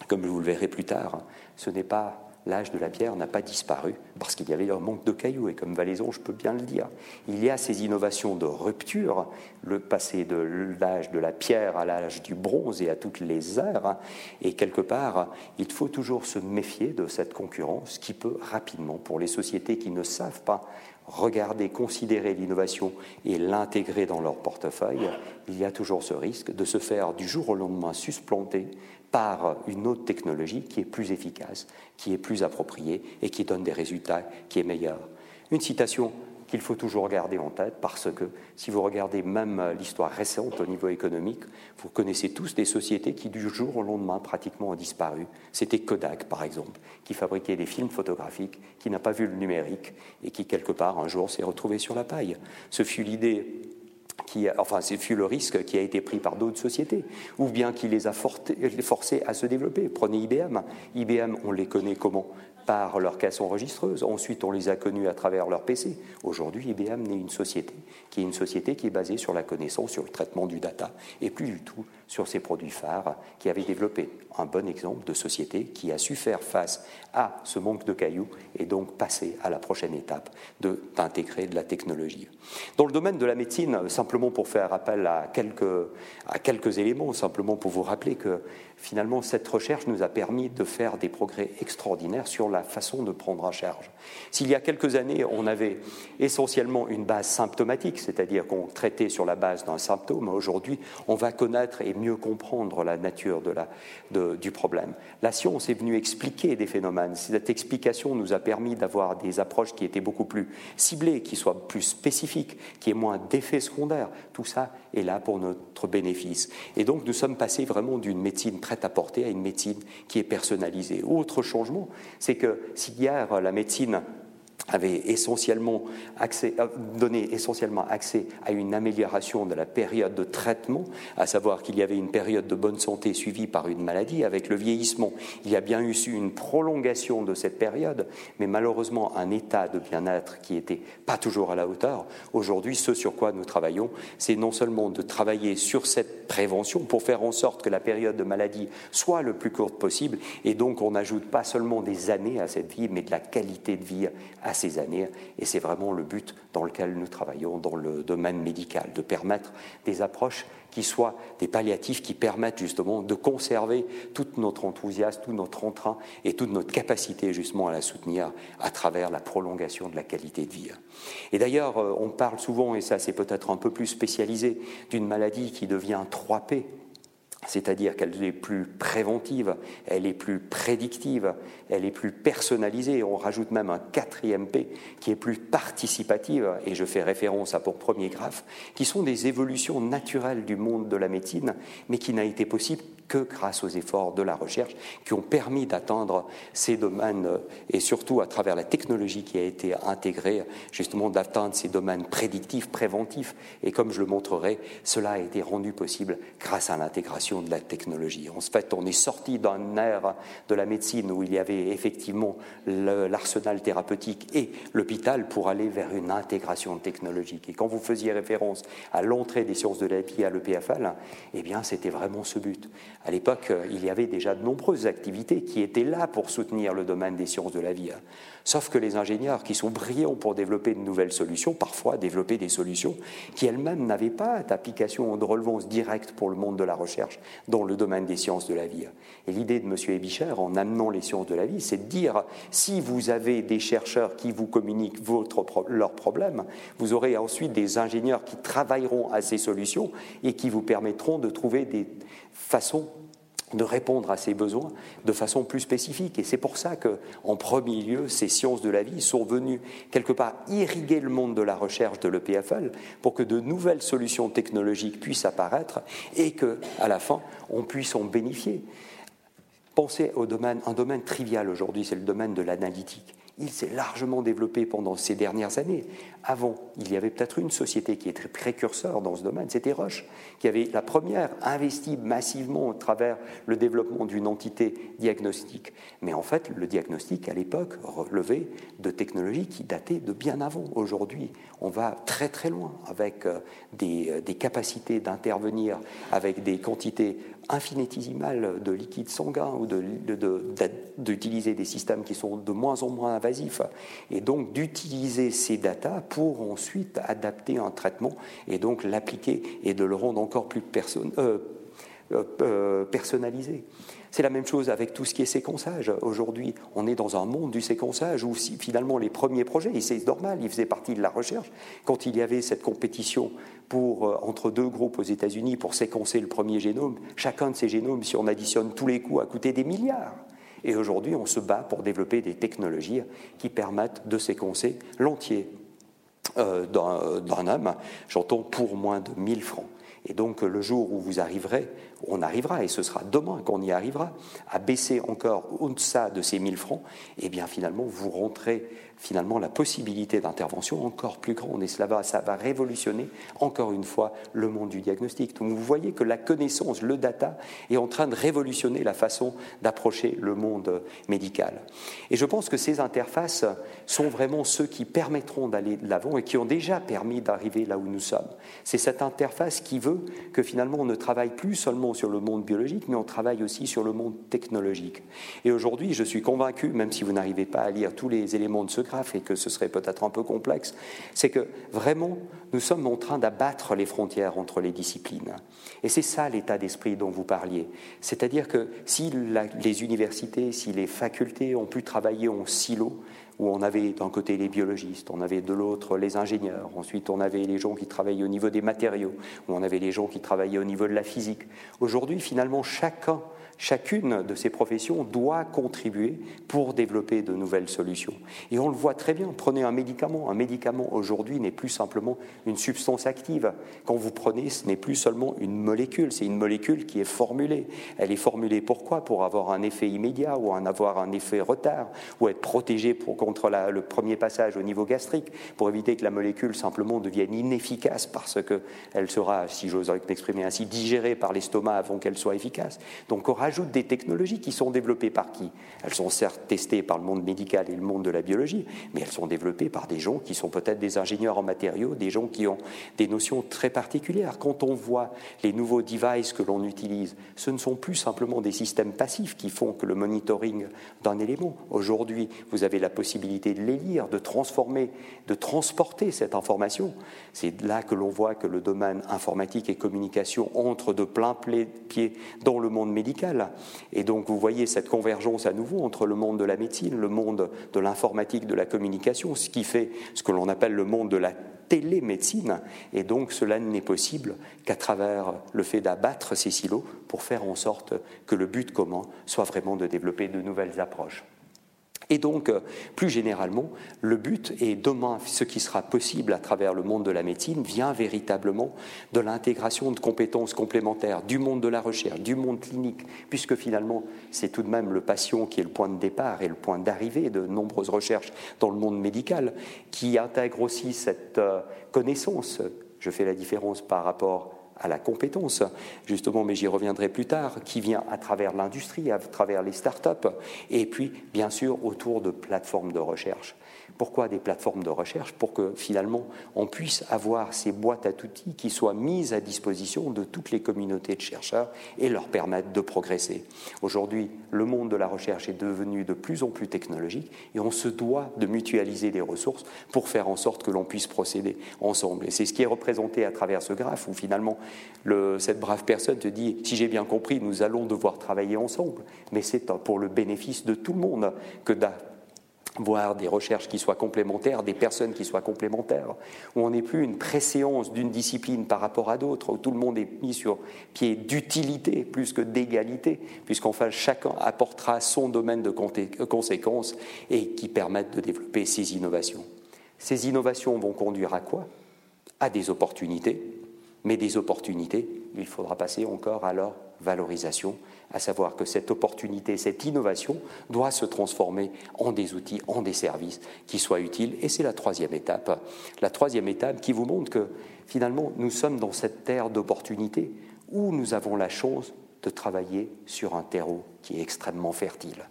comme vous le verrez plus tard, ce n'est pas l'âge de la pierre n'a pas disparu parce qu'il y avait un manque de cailloux. Et comme Valaison, je peux bien le dire, il y a ces innovations de rupture, le passé de l'âge de la pierre à l'âge du bronze et à toutes les ères. Et quelque part, il faut toujours se méfier de cette concurrence qui peut rapidement, pour les sociétés qui ne savent pas regarder, considérer l'innovation et l'intégrer dans leur portefeuille, il y a toujours ce risque de se faire du jour au lendemain susplanter par une autre technologie qui est plus efficace, qui est plus appropriée et qui donne des résultats qui est meilleurs. Une citation qu'il faut toujours garder en tête parce que si vous regardez même l'histoire récente au niveau économique, vous connaissez tous des sociétés qui du jour au lendemain pratiquement ont disparu. C'était Kodak par exemple, qui fabriquait des films photographiques, qui n'a pas vu le numérique et qui quelque part un jour s'est retrouvé sur la paille. Ce fut l'idée qui, enfin, ce fut le risque qui a été pris par d'autres sociétés, ou bien qui les a forcés à se développer. Prenez IBM. IBM, on les connaît comment? Par leur caisse enregistreuse. Ensuite, on les a connus à travers leur PC. Aujourd'hui, IBM n'est une société qui est une société qui est basée sur la connaissance, sur le traitement du data, et plus du tout sur ses produits phares qui avaient développé. Un bon exemple de société qui a su faire face à ce manque de cailloux et donc passer à la prochaine étape d'intégrer de, la technologie. Dans le domaine de la médecine, simplement pour faire appel à quelques, à quelques éléments, simplement pour vous rappeler que finalement, cette recherche nous a permis de faire des progrès extraordinaires sur la façon de prendre en charge. S'il y a quelques années, on avait essentiellement une base symptomatique, c'est-à-dire qu'on traitait sur la base d'un symptôme, aujourd'hui, on va connaître et mieux comprendre la nature du problème. La science est venue expliquer des phénomènes. Cette explication nous a permis d'avoir des approches qui étaient beaucoup plus ciblées, qui soient plus spécifiques, qui aient moins d'effets secondaires. Tout ça est là pour notre bénéfice. Et donc, nous sommes passés vraiment d'une médecine prête à porter à une médecine qui est personnalisée. Autre changement, c'est que si hier la médecine avait essentiellement accès, euh, donné essentiellement accès à une amélioration de la période de traitement, à savoir qu'il y avait une période de bonne santé suivie par une maladie. Avec le vieillissement, il y a bien eu une prolongation de cette période, mais malheureusement un état de bien-être qui n'était pas toujours à la hauteur. Aujourd'hui, ce sur quoi nous travaillons, c'est non seulement de travailler sur cette prévention pour faire en sorte que la période de maladie soit le plus courte possible, et donc on n'ajoute pas seulement des années à cette vie, mais de la qualité de vie à ces années. Et c'est vraiment le but dans lequel nous travaillons dans le domaine médical, de permettre des approches qui soient des palliatifs qui permettent justement de conserver tout notre enthousiasme, tout notre entrain et toute notre capacité justement à la soutenir à travers la prolongation de la qualité de vie. Et d'ailleurs, euh, on parle souvent, et ça c'est peut-être un peu plus spécialisé, d'une maladie qui devient 3P, c'est-à-dire qu'elle est plus préventive, elle est plus prédictive, elle est plus personnalisée. On rajoute même un quatrième P qui est plus participative, et je fais référence à pour premier graphe, qui sont des évolutions naturelles du monde de la médecine, mais qui n'a été possible que grâce aux efforts de la recherche qui ont permis d'atteindre ces domaines euh, et surtout à travers la technologie qui a été intégrée, justement d'atteindre ces domaines prédictifs, préventifs. Et comme je le montrerai, cela a été rendu possible grâce à l'intégration de la technologie. En fait, on est sorti d'un ère de la médecine où il y avait effectivement l'arsenal thérapeutique et l'hôpital pour aller vers une intégration technologique. Et quand vous faisiez référence à l'entrée des sciences de la vie à l'EPFL, eh bien, c'était vraiment ce but. À l'époque, euh, il y avait déjà de nombreuses activités qui étaient là pour soutenir le domaine des sciences de la vie. Hein. Sauf que les ingénieurs qui sont brillants pour développer de nouvelles solutions, parfois développer des solutions qui elles-mêmes n'avaient pas d'application de relevance directe pour le monde de la recherche dans le domaine des sciences de la vie. Et l'idée de M. Ebicher, en amenant les sciences de la vie, c'est de dire si vous avez des chercheurs qui vous communiquent votre, leurs problèmes, vous aurez ensuite des ingénieurs qui travailleront à ces solutions et qui vous permettront de trouver des façons de répondre à ces besoins de façon plus spécifique. Et c'est pour ça que, en premier lieu, ces sciences de la vie sont venues quelque part irriguer le monde de la recherche de l'EPFL pour que de nouvelles solutions technologiques puissent apparaître et que, à la fin, on puisse en bénéficier. Pensez au domaine, un domaine trivial aujourd'hui, c'est le domaine de l'analytique il s'est largement développé pendant ces dernières années. Avant, il y avait peut-être une société qui était précurseur dans ce domaine, c'était Roche, qui avait la première investi massivement à travers le développement d'une entité diagnostique. Mais en fait, le diagnostic, à l'époque, relevait de technologies qui dataient de bien avant. Aujourd'hui, on va très très loin avec euh, des, des capacités d'intervenir avec des quantités infinitésimales de liquide sanguin ou d'utiliser de, des systèmes qui sont de moins en moins invasifs et donc d'utiliser ces datas pour ensuite adapter un traitement et donc l'appliquer et de le rendre encore plus euh, euh, euh, personnalisé. C'est la même chose avec tout ce qui est séquençage. Aujourd'hui, on est dans un monde du séquençage où finalement les premiers projets, et c'est normal, ils faisaient partie de la recherche, quand il y avait cette compétition euh, entre deux groupes aux États-Unis pour séquencer le premier génome, chacun de ces génomes, si on additionne tous les coûts, a coûté des milliards. Et aujourd'hui, on se bat pour développer des technologies qui permettent de séquencer l'entier euh, d'un homme, j'entends pour moins de 1000 francs. Et donc le jour où vous arriverez, on arrivera, et ce sera demain qu'on y arrivera, à baisser encore au-delà de ces 1000 francs, et eh bien finalement vous rentrez finalement la possibilité d'intervention encore plus grande. Et cela va, révolutionner encore une fois le monde du diagnostic. Donc vous voyez que la connaissance, le data, est en train de révolutionner la façon d'approcher le monde médical. Et je pense que ces interfaces sont vraiment ceux qui permettront d'aller de l'avant et qui ont déjà permis d'arriver là où nous sommes. C'est cette interface qui veut que finalement on ne travaille plus seulement sur le monde biologique, mais on travaille aussi sur le monde technologique. Et aujourd'hui, je suis convaincu, même si vous n'arrivez pas à lire tous les éléments de ce et que ce serait peut-être un peu complexe, c'est que vraiment, nous sommes en train d'abattre les frontières entre les disciplines. Et c'est ça l'état d'esprit dont vous parliez. C'est-à-dire que si les universités, si les facultés ont pu travailler en silo, où on avait d'un côté les biologistes, on avait de l'autre les ingénieurs, ensuite on avait les gens qui travaillaient au niveau des matériaux, où on avait les gens qui travaillaient au niveau de la physique. Aujourd'hui, finalement, chacun Chacune de ces professions doit contribuer pour développer de nouvelles solutions. Et on le voit très bien. Prenez un médicament. Un médicament aujourd'hui n'est plus simplement une substance active. Quand vous prenez, ce n'est plus seulement une molécule, c'est une molécule qui est formulée. Elle est formulée pourquoi Pour avoir un effet immédiat ou en avoir un effet retard, ou être protégée contre le premier passage au niveau gastrique, pour éviter que la molécule simplement devienne inefficace parce qu'elle sera, si j'ose m'exprimer ainsi, digérée par l'estomac avant qu'elle soit efficace. Donc aura ajoute des technologies qui sont développées par qui? Elles sont certes testées par le monde médical et le monde de la biologie, mais elles sont développées par des gens qui sont peut-être des ingénieurs en matériaux, des gens qui ont des notions très particulières. Quand on voit les nouveaux devices que l'on utilise, ce ne sont plus simplement des systèmes passifs qui font que le monitoring d'un élément. Aujourd'hui, vous avez la possibilité de les lire, de transformer, de transporter cette information. C'est là que l'on voit que le domaine informatique et communication entre de plein pied dans le monde médical et donc vous voyez cette convergence à nouveau entre le monde de la médecine, le monde de l'informatique, de la communication, ce qui fait ce que l'on appelle le monde de la télémédecine. Et donc cela n'est possible qu'à travers le fait d'abattre ces silos pour faire en sorte que le but commun soit vraiment de développer de nouvelles approches. Et donc, euh, plus généralement, le but, et demain, ce qui sera possible à travers le monde de la médecine, vient véritablement de l'intégration de compétences complémentaires du monde de la recherche, du monde clinique, puisque finalement, c'est tout de même le patient qui est le point de départ et le point d'arrivée de nombreuses recherches dans le monde médical, qui intègre aussi cette euh, connaissance. Je fais la différence par rapport à la compétence, justement, mais j'y reviendrai plus tard, qui vient à travers l'industrie, à travers les start-up, et puis, bien sûr, autour de plateformes de recherche. Pourquoi des plateformes de recherche Pour que finalement on puisse avoir ces boîtes à outils qui soient mises à disposition de toutes les communautés de chercheurs et leur permettre de progresser. Aujourd'hui, le monde de la recherche est devenu de plus en plus technologique et on se doit de mutualiser des ressources pour faire en sorte que l'on puisse procéder ensemble. Et c'est ce qui est représenté à travers ce graphe où finalement le, cette brave personne te dit, si j'ai bien compris, nous allons devoir travailler ensemble, mais c'est pour le bénéfice de tout le monde que voire des recherches qui soient complémentaires, des personnes qui soient complémentaires, où on n'est plus une préséance d'une discipline par rapport à d'autres, où tout le monde est mis sur pied d'utilité plus que d'égalité, puisqu'enfin chacun apportera son domaine de conséquences et qui permettent de développer ces innovations. Ces innovations vont conduire à quoi? À des opportunités, mais des opportunités, il faudra passer encore à leur valorisation à savoir que cette opportunité, cette innovation doit se transformer en des outils, en des services qui soient utiles. Et c'est la troisième étape. La troisième étape qui vous montre que finalement, nous sommes dans cette terre d'opportunités où nous avons la chance de travailler sur un terreau qui est extrêmement fertile.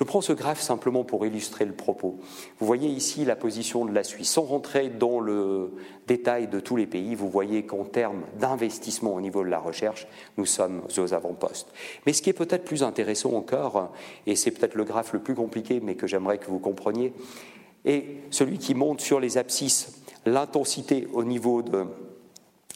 Je prends ce graphe simplement pour illustrer le propos. Vous voyez ici la position de la Suisse. Sans rentrer dans le détail de tous les pays, vous voyez qu'en termes d'investissement au niveau de la recherche, nous sommes aux avant-postes. Mais ce qui est peut-être plus intéressant encore, et c'est peut-être le graphe le plus compliqué, mais que j'aimerais que vous compreniez, est celui qui montre sur les abscisses l'intensité au niveau de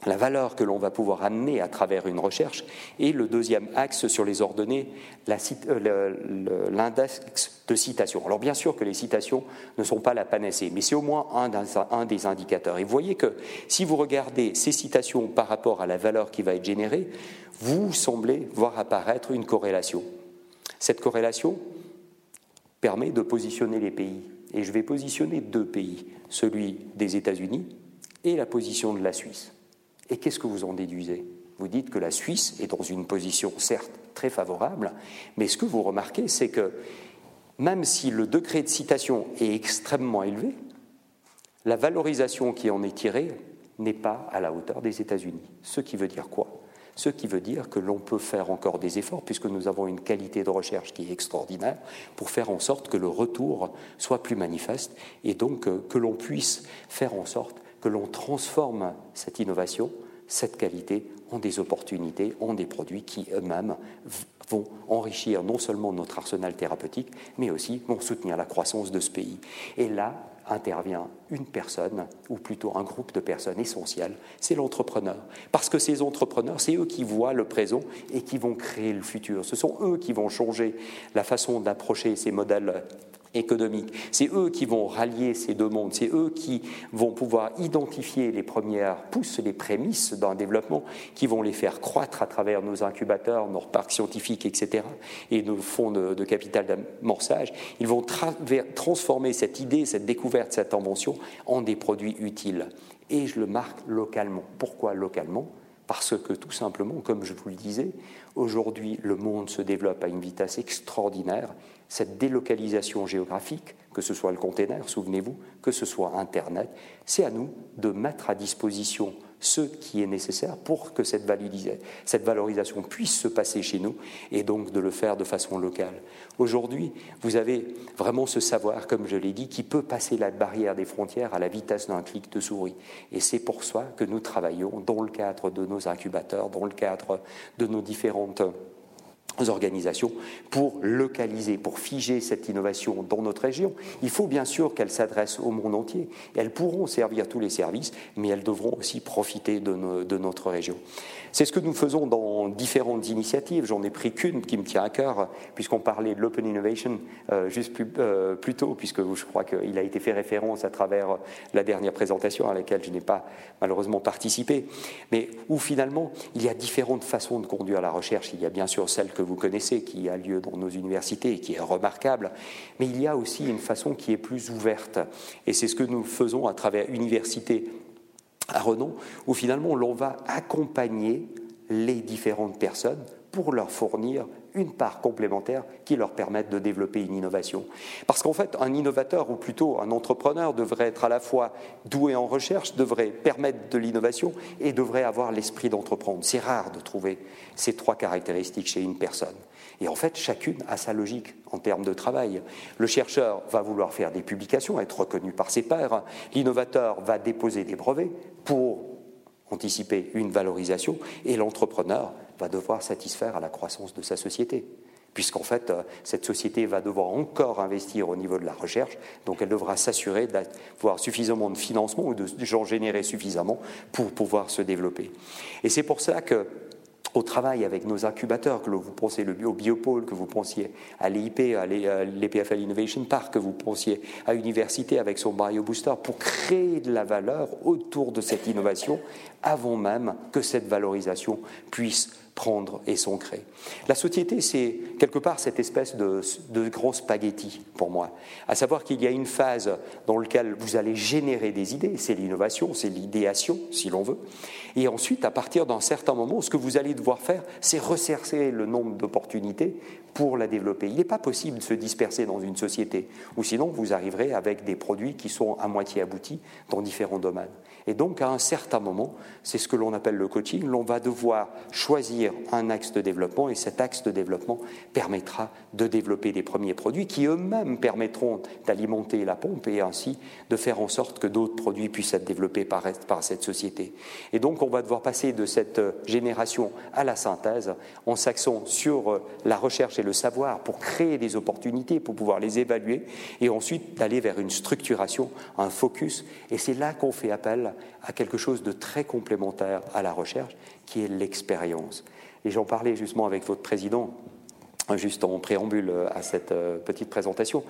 la valeur que l'on va pouvoir amener à travers une recherche, et le deuxième axe sur les ordonnées, euh, l'index de citation. Alors bien sûr que les citations ne sont pas la panacée, mais c'est au moins un, des indicateurs. Et vous voyez que si vous regardez ces citations par rapport à la valeur qui va être générée, vous semblez voir apparaître une corrélation. Cette corrélation permet de positionner les pays Et je vais positionner deux pays, celui des États-Unis et la position de la Suisse. Et qu'est-ce que vous en déduisez? Vous dites que la Suisse est dans une position certes très favorable, mais ce que vous remarquez, c'est que même si le degré de citation est extrêmement élevé, la valorisation qui en est tirée n'est pas à la hauteur des États-Unis. Ce qui veut dire quoi? Ce qui veut dire que l'on peut faire encore des efforts, puisque nous avons une qualité de recherche qui est extraordinaire, pour faire en sorte que le retour soit plus manifeste et donc euh, que l'on puisse faire en sorte que l'on transforme cette innovation, cette qualité, en des opportunités, en des produits qui eux-mêmes vont enrichir non seulement notre arsenal thérapeutique, mais aussi vont soutenir la croissance de ce pays. Et là, intervient une personne, ou plutôt un groupe de personnes essentielles, c'est l'entrepreneur. Parce que ces entrepreneurs, c'est eux qui voient le présent et qui vont créer le futur. Ce sont eux qui vont changer la façon d'approcher ces modèles économique. C'est eux qui vont rallier ces deux mondes, c'est eux qui vont pouvoir identifier les premières pousses, les prémices d'un développement, qui vont les faire croître à travers nos incubateurs, nos parcs scientifiques, etc., et nos fonds de, capital d'amorçage. Ils vont transformer cette idée, cette découverte, cette invention en des produits utiles. Et je le marque localement. Pourquoi localement? Parce que tout simplement, comme je vous le disais, aujourd'hui le monde se développe à une vitesse extraordinaire cette délocalisation géographique, que ce soit le container, souvenez-vous, que ce soit Internet, c'est à nous de mettre à disposition ce qui est nécessaire pour que cette, valorisation puisse se passer chez nous et donc de le faire de façon locale. Aujourd'hui, vous avez vraiment ce savoir, comme je l'ai dit, qui peut passer la barrière des frontières à la vitesse d'un clic de souris. Et c'est pour ça que nous travaillons dans le cadre de nos incubateurs, dans le cadre de nos différentes organisations pour localiser, pour figer cette innovation dans notre région. Il faut bien sûr qu'elle s'adresse au monde entier. Elles pourront servir tous les services, mais elles devront aussi profiter de, notre région. C'est ce que nous faisons dans différentes initiatives. J'en ai pris qu'une qui me tient à cœur, puisqu'on parlait de l'open innovation euh, juste plus, euh, plus, tôt, puisque je crois qu'il a été fait référence à travers la dernière présentation à laquelle je n'ai pas malheureusement participé, mais où finalement il y a différentes façons de conduire la recherche. Il y a bien sûr celle que vous connaissez, qui a lieu dans nos universités et qui est remarquable, mais il y a aussi une façon qui est plus ouverte. Et c'est ce que nous faisons à travers Université à Renon, où finalement l'on va accompagner les différentes personnes pour leur fournir une part complémentaire qui leur permette de développer une innovation. Parce qu'en fait, un innovateur, ou plutôt un entrepreneur, devrait être à la fois doué en recherche, devrait permettre de l'innovation et devrait avoir l'esprit d'entreprendre. C'est rare de trouver ces trois caractéristiques chez une personne. Et en fait, chacune a sa logique en termes de travail. Le chercheur va vouloir faire des publications, être reconnu par ses pairs. L'innovateur va déposer des brevets pour anticiper une valorisation. Et l'entrepreneur va devoir satisfaire à la croissance de sa société puisqu'en fait, euh, cette société va devoir encore investir au niveau de la recherche, donc elle devra s'assurer d'avoir suffisamment de financement ou de gens générer suffisamment pour pouvoir se développer. Et c'est pour ça que au travail avec nos incubateurs, que vous pensiez au Biopôle, que vous pensiez à l'EIP, à l'EPFL Innovation Park, que vous pensiez à l'université avec son BioBooster, pour créer de la valeur autour de cette innovation avant même que cette valorisation puisse prendre et s'ancrer. La société, c'est quelque part cette espèce de, de, gros spaghetti pour moi. À savoir qu'il y a une phase dans laquelle vous allez générer des idées, c'est l'innovation, c'est l'idéation, si l'on veut. Et ensuite, à partir d'un certain moment, ce que vous allez devoir faire, c'est ressercer le nombre d'opportunités pour la développer. Il n'est pas possible de se disperser dans une société, ou sinon vous arriverez avec des produits qui sont à moitié aboutis dans différents domaines. Et donc, à un certain moment, c'est ce que l'on appelle le coaching, l'on va devoir choisir un axe de développement, et cet axe de développement permettra de développer des premiers produits qui eux-mêmes permettront d'alimenter la pompe et ainsi de faire en sorte que d'autres produits puissent être développés par, cette société. Et donc, on va devoir passer de cette génération à la synthèse en s'axant sur la recherche et le savoir pour créer des opportunités, pour pouvoir les évaluer, et ensuite d'aller vers une structuration, un focus. Et c'est là qu'on fait appel à quelque chose de très complémentaire à la recherche, qui est l'expérience. Et j'en parlais justement avec votre président, juste en préambule à cette euh, petite présentation.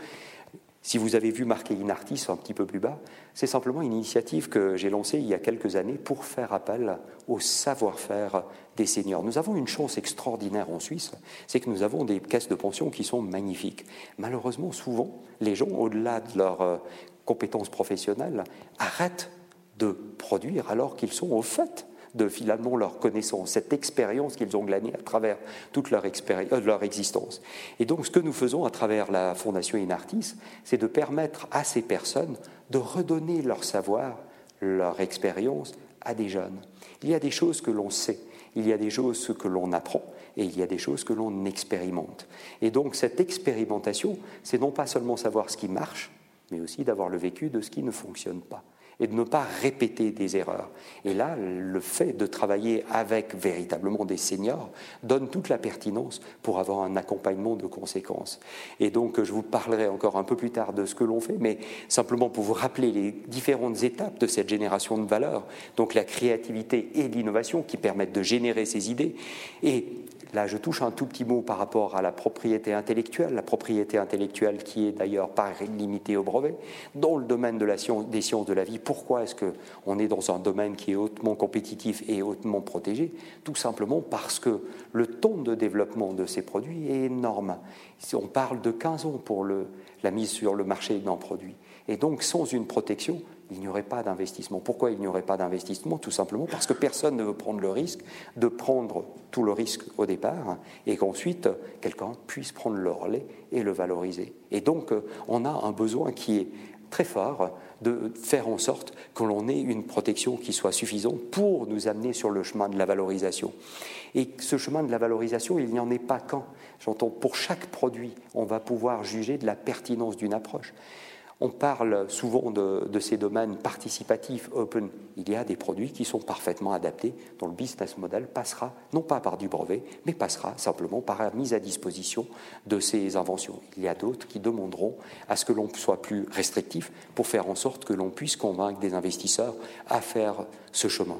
Si vous avez vu marqué Inartis un petit peu plus bas, c'est simplement une initiative que j'ai lancée il y a quelques années pour faire appel au savoir-faire des seniors. Nous avons une chance extraordinaire en Suisse, c'est que nous avons des caisses de pension qui sont magnifiques. Malheureusement, souvent, les gens, au-delà de leurs euh, compétences professionnelles, arrêtent de produire alors qu'ils sont au fait de finalement leur connaissance, cette expérience qu'ils ont glanée à travers toute leur, euh, leur existence. Et donc ce que nous faisons à travers la Fondation Inartis, c'est de permettre à ces personnes de redonner leur savoir, leur expérience à des jeunes. Il y a des choses que l'on sait, il y a des choses que l'on apprend et il y a des choses que l'on expérimente. Et donc cette expérimentation, c'est non pas seulement savoir ce qui marche, mais aussi d'avoir le vécu de ce qui ne fonctionne pas et de ne pas répéter des erreurs. Et là, le fait de travailler avec véritablement des seniors donne toute la pertinence pour avoir un accompagnement de conséquences. Et donc, je vous parlerai encore un peu plus tard de ce que l'on fait, mais simplement pour vous rappeler les différentes étapes de cette génération de valeur, donc la créativité et l'innovation qui permettent de générer ces idées, et Là, je touche un tout petit mot par rapport à la propriété intellectuelle, la propriété intellectuelle qui est d'ailleurs pas limitée au brevet. Dans le domaine des sciences de la vie, pourquoi est-ce qu'on est dans un domaine qui est hautement compétitif et hautement protégé? Tout simplement parce que le temps de développement de ces produits est énorme. On parle de 15 ans pour la mise sur le marché d'un produit. Et donc, sans une protection, il n'y aurait pas d'investissement. Pourquoi il n'y aurait pas d'investissement? Tout simplement parce que personne ne veut prendre le risque de prendre tout le risque au départ et qu'ensuite quelqu'un puisse prendre le relais et le valoriser. Et donc on a un besoin qui est très fort de faire en sorte que l'on ait une protection qui soit suffisante pour nous amener sur le chemin de la valorisation. Et ce chemin de la valorisation, il n'y en est pas qu'un. J'entends, pour chaque produit, on va pouvoir juger de la pertinence d'une approche. On parle souvent de, ces domaines participatifs, open. Il y a des produits qui sont parfaitement adaptés, dont le business model passera non pas par du brevet, mais passera simplement par la mise à disposition de ces inventions. Il y a d'autres qui demanderont à ce que l'on soit plus restrictif pour faire en sorte que l'on puisse convaincre des investisseurs à faire ce chemin.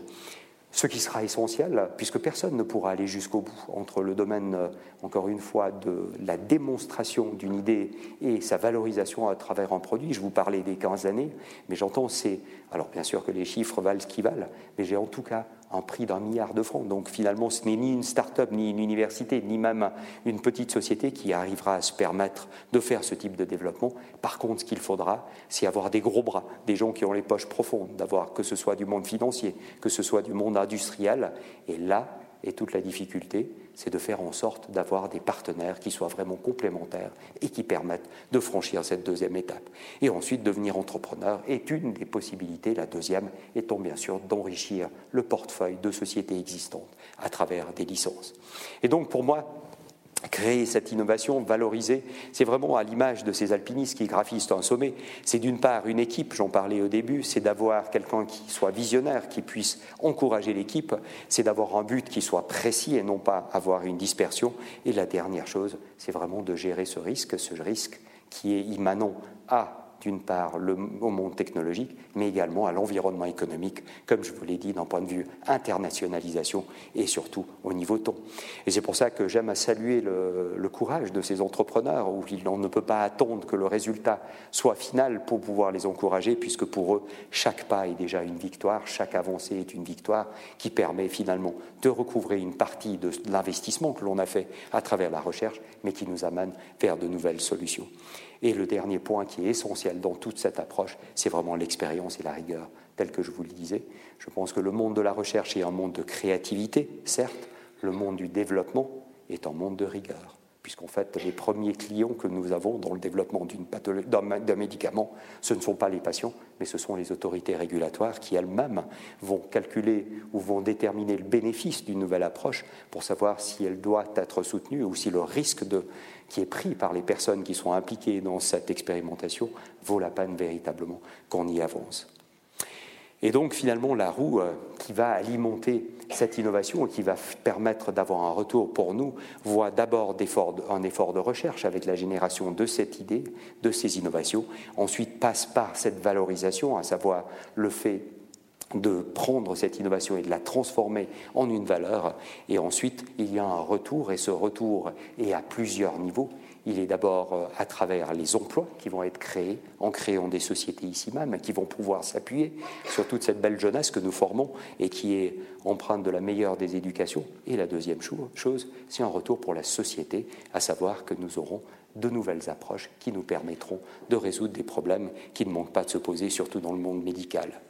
Ce qui sera essentiel, puisque personne ne pourra aller jusqu'au bout entre le domaine, euh, encore une fois, de la démonstration d'une idée et sa valorisation à travers un produit. Je vous parlais des 15 années, mais j'entends, c'est. Alors, bien sûr que les chiffres valent ce qu'ils valent, mais j'ai en tout cas un prix d'un milliard de francs. Donc finalement, ce n'est ni une start-up, ni une université, ni même une petite société qui arrivera à se permettre de faire ce type de développement. Par contre, ce qu'il faudra, c'est avoir des gros bras, des gens qui ont les poches profondes, d'avoir que ce soit du monde financier, que ce soit du monde industriel. Et là est toute la difficulté, c'est de faire en sorte d'avoir des partenaires qui soient vraiment complémentaires et qui permettent de franchir cette deuxième étape. Et ensuite, devenir entrepreneur est une des possibilités, la deuxième étant bien sûr d'enrichir le portefeuille de sociétés existantes à travers des licences. Et donc pour moi, créer cette innovation, valoriser, c'est vraiment à l'image de ces alpinistes qui graphissent un sommet. C'est d'une part une équipe, j'en parlais au début, c'est d'avoir quelqu'un qui soit visionnaire, qui puisse encourager l'équipe, c'est d'avoir un but qui soit précis et non pas avoir une dispersion. Et la dernière chose, c'est vraiment de gérer ce risque, ce risque qui est immanent à d'une part au monde technologique, mais également à l'environnement économique, comme je vous l'ai dit, d'un point de vue internationalisation et surtout au niveau ton. Et c'est pour ça que j'aime à saluer le, courage de ces entrepreneurs, où on ne peut pas attendre que le résultat soit final pour pouvoir les encourager, puisque pour eux, chaque pas est déjà une victoire, chaque avancée est une victoire qui permet finalement de recouvrer une partie de l'investissement que l'on a fait à travers la recherche, mais qui nous amène vers de nouvelles solutions. Et le dernier point qui est essentiel dans toute cette approche, c'est vraiment l'expérience et la rigueur, tel que je vous le disais. Je pense que le monde de la recherche est un monde de créativité, certes, le monde du développement est un monde de rigueur puisqu'en fait, les premiers clients que nous avons dans le développement d'un médicament, ce ne sont pas les patients, mais ce sont les autorités régulatoires qui elles-mêmes vont calculer ou vont déterminer le bénéfice d'une nouvelle approche pour savoir si elle doit être soutenue ou si le risque de, qui est pris par les personnes qui sont impliquées dans cette expérimentation vaut la peine véritablement qu'on y avance. Et donc finalement, la roue euh, qui va alimenter cette innovation et qui va permettre d'avoir un retour pour nous voit d'abord un effort de recherche avec la génération de cette idée, de ces innovations, ensuite passe par cette valorisation, à savoir le fait de prendre cette innovation et de la transformer en une valeur. Et ensuite, il y a un retour, et ce retour est à plusieurs niveaux. Il est d'abord euh, à travers les emplois qui vont être créés en créant des sociétés ici même, qui vont pouvoir s'appuyer sur toute cette belle jeunesse que nous formons et qui est empreinte de la meilleure des éducations. Et la deuxième chose, c'est un retour pour la société, à savoir que nous aurons de nouvelles approches qui nous permettront de résoudre des problèmes qui ne manquent pas de se poser, surtout dans le monde médical.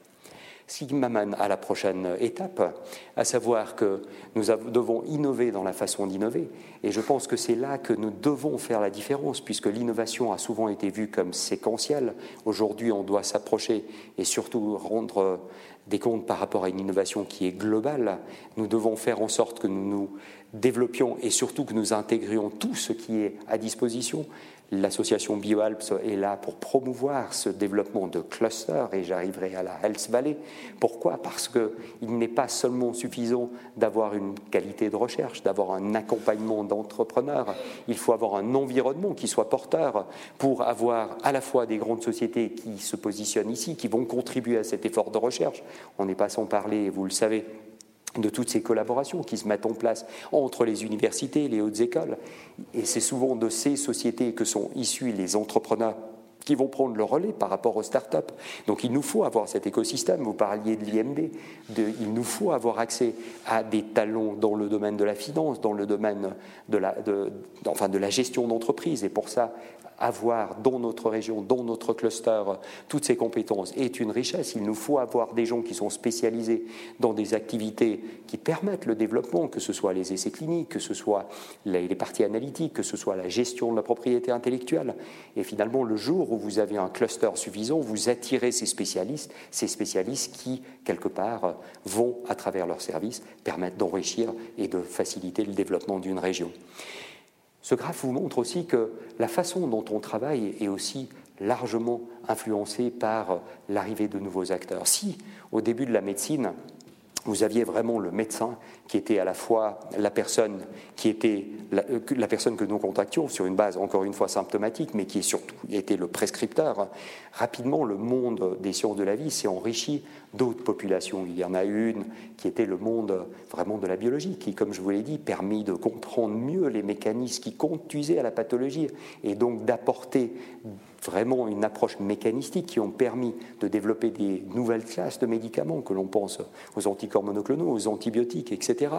Ce qui m'amène à la prochaine étape, à savoir que nous devons innover dans la façon d'innover. Et je pense que c'est là que nous devons faire la différence, puisque l'innovation a souvent été vue comme séquentielle. Aujourd'hui, on doit s'approcher et surtout rendre des comptes par rapport à une innovation qui est globale. Nous devons faire en sorte que nous nous développions et surtout que nous intégrions tout ce qui est à disposition. L'association BioAlps est là pour promouvoir ce développement de clusters et j'arriverai à la Health Valley. Pourquoi? Parce qu'il n'est pas seulement suffisant d'avoir une qualité de recherche, d'avoir un accompagnement d'entrepreneurs. Il faut avoir un environnement qui soit porteur pour avoir à la fois des grandes sociétés qui se positionnent ici, qui vont contribuer à cet effort de recherche. On n'est pas sans parler, vous le savez, de toutes ces collaborations qui se mettent en place entre les universités, les hautes écoles. Et c'est souvent de ces sociétés que sont issus les entrepreneurs qui vont prendre le relais par rapport aux start-up. Donc il nous faut avoir cet écosystème. Vous parliez de l'IMD. il nous faut avoir accès à des talents dans le domaine de la finance, dans le domaine de la, enfin de la gestion d'entreprise. Et pour ça, avoir dans notre région, dans notre cluster, toutes ces compétences est une richesse. Il nous faut avoir des gens qui sont spécialisés dans des activités qui permettent le développement, que ce soit les essais cliniques, que ce soit les parties analytiques, que ce soit la gestion de la propriété intellectuelle. Et finalement, le jour où vous avez un cluster suffisant, vous attirez ces spécialistes, ces spécialistes qui, quelque part, vont, à travers leurs services, permettre d'enrichir et de faciliter le développement d'une région. Ce graphe vous montre aussi que la façon dont on travaille est aussi largement influencée par l'arrivée de nouveaux acteurs. Si, au début de la médecine, vous aviez vraiment le médecin qui était à la fois la personne qui était euh, la, personne que nous contactions sur une base encore une fois symptomatique, mais qui surtout était le prescripteur. Rapidement, le monde des sciences de la vie s'est enrichi d'autres populations. Il y en a une qui était le monde vraiment de la biologie, qui, comme je vous l'ai dit, permis de comprendre mieux les mécanismes qui conduisaient à la pathologie et donc d'apporter vraiment une approche mécanistique qui ont permis de développer des nouvelles classes de médicaments, que l'on pense aux anticorps monoclonaux, aux antibiotiques, etc.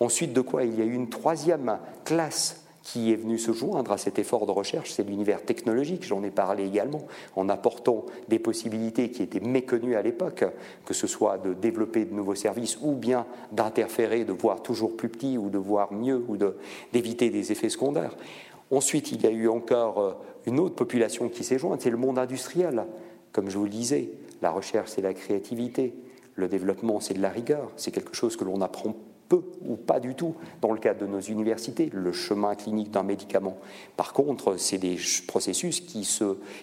Ensuite de quoi il y a eu une troisième classe qui est venue se joindre à cet effort de recherche, c'est l'univers technologique, j'en ai parlé également, en apportant des possibilités qui étaient méconnues à l'époque, que ce soit de développer de nouveaux services ou bien d'interférer, de voir toujours plus petit ou de voir mieux ou d'éviter des effets secondaires. Ensuite, il y a eu encore euh, une autre population qui s'est jointe, c'est le monde industriel. Comme je vous le disais, la recherche, c'est la créativité, le développement, c'est de la rigueur, c'est quelque chose que l'on apprend peu ou pas du tout dans le cadre de nos universités, le chemin clinique d'un médicament. Par contre, c'est des processus qui,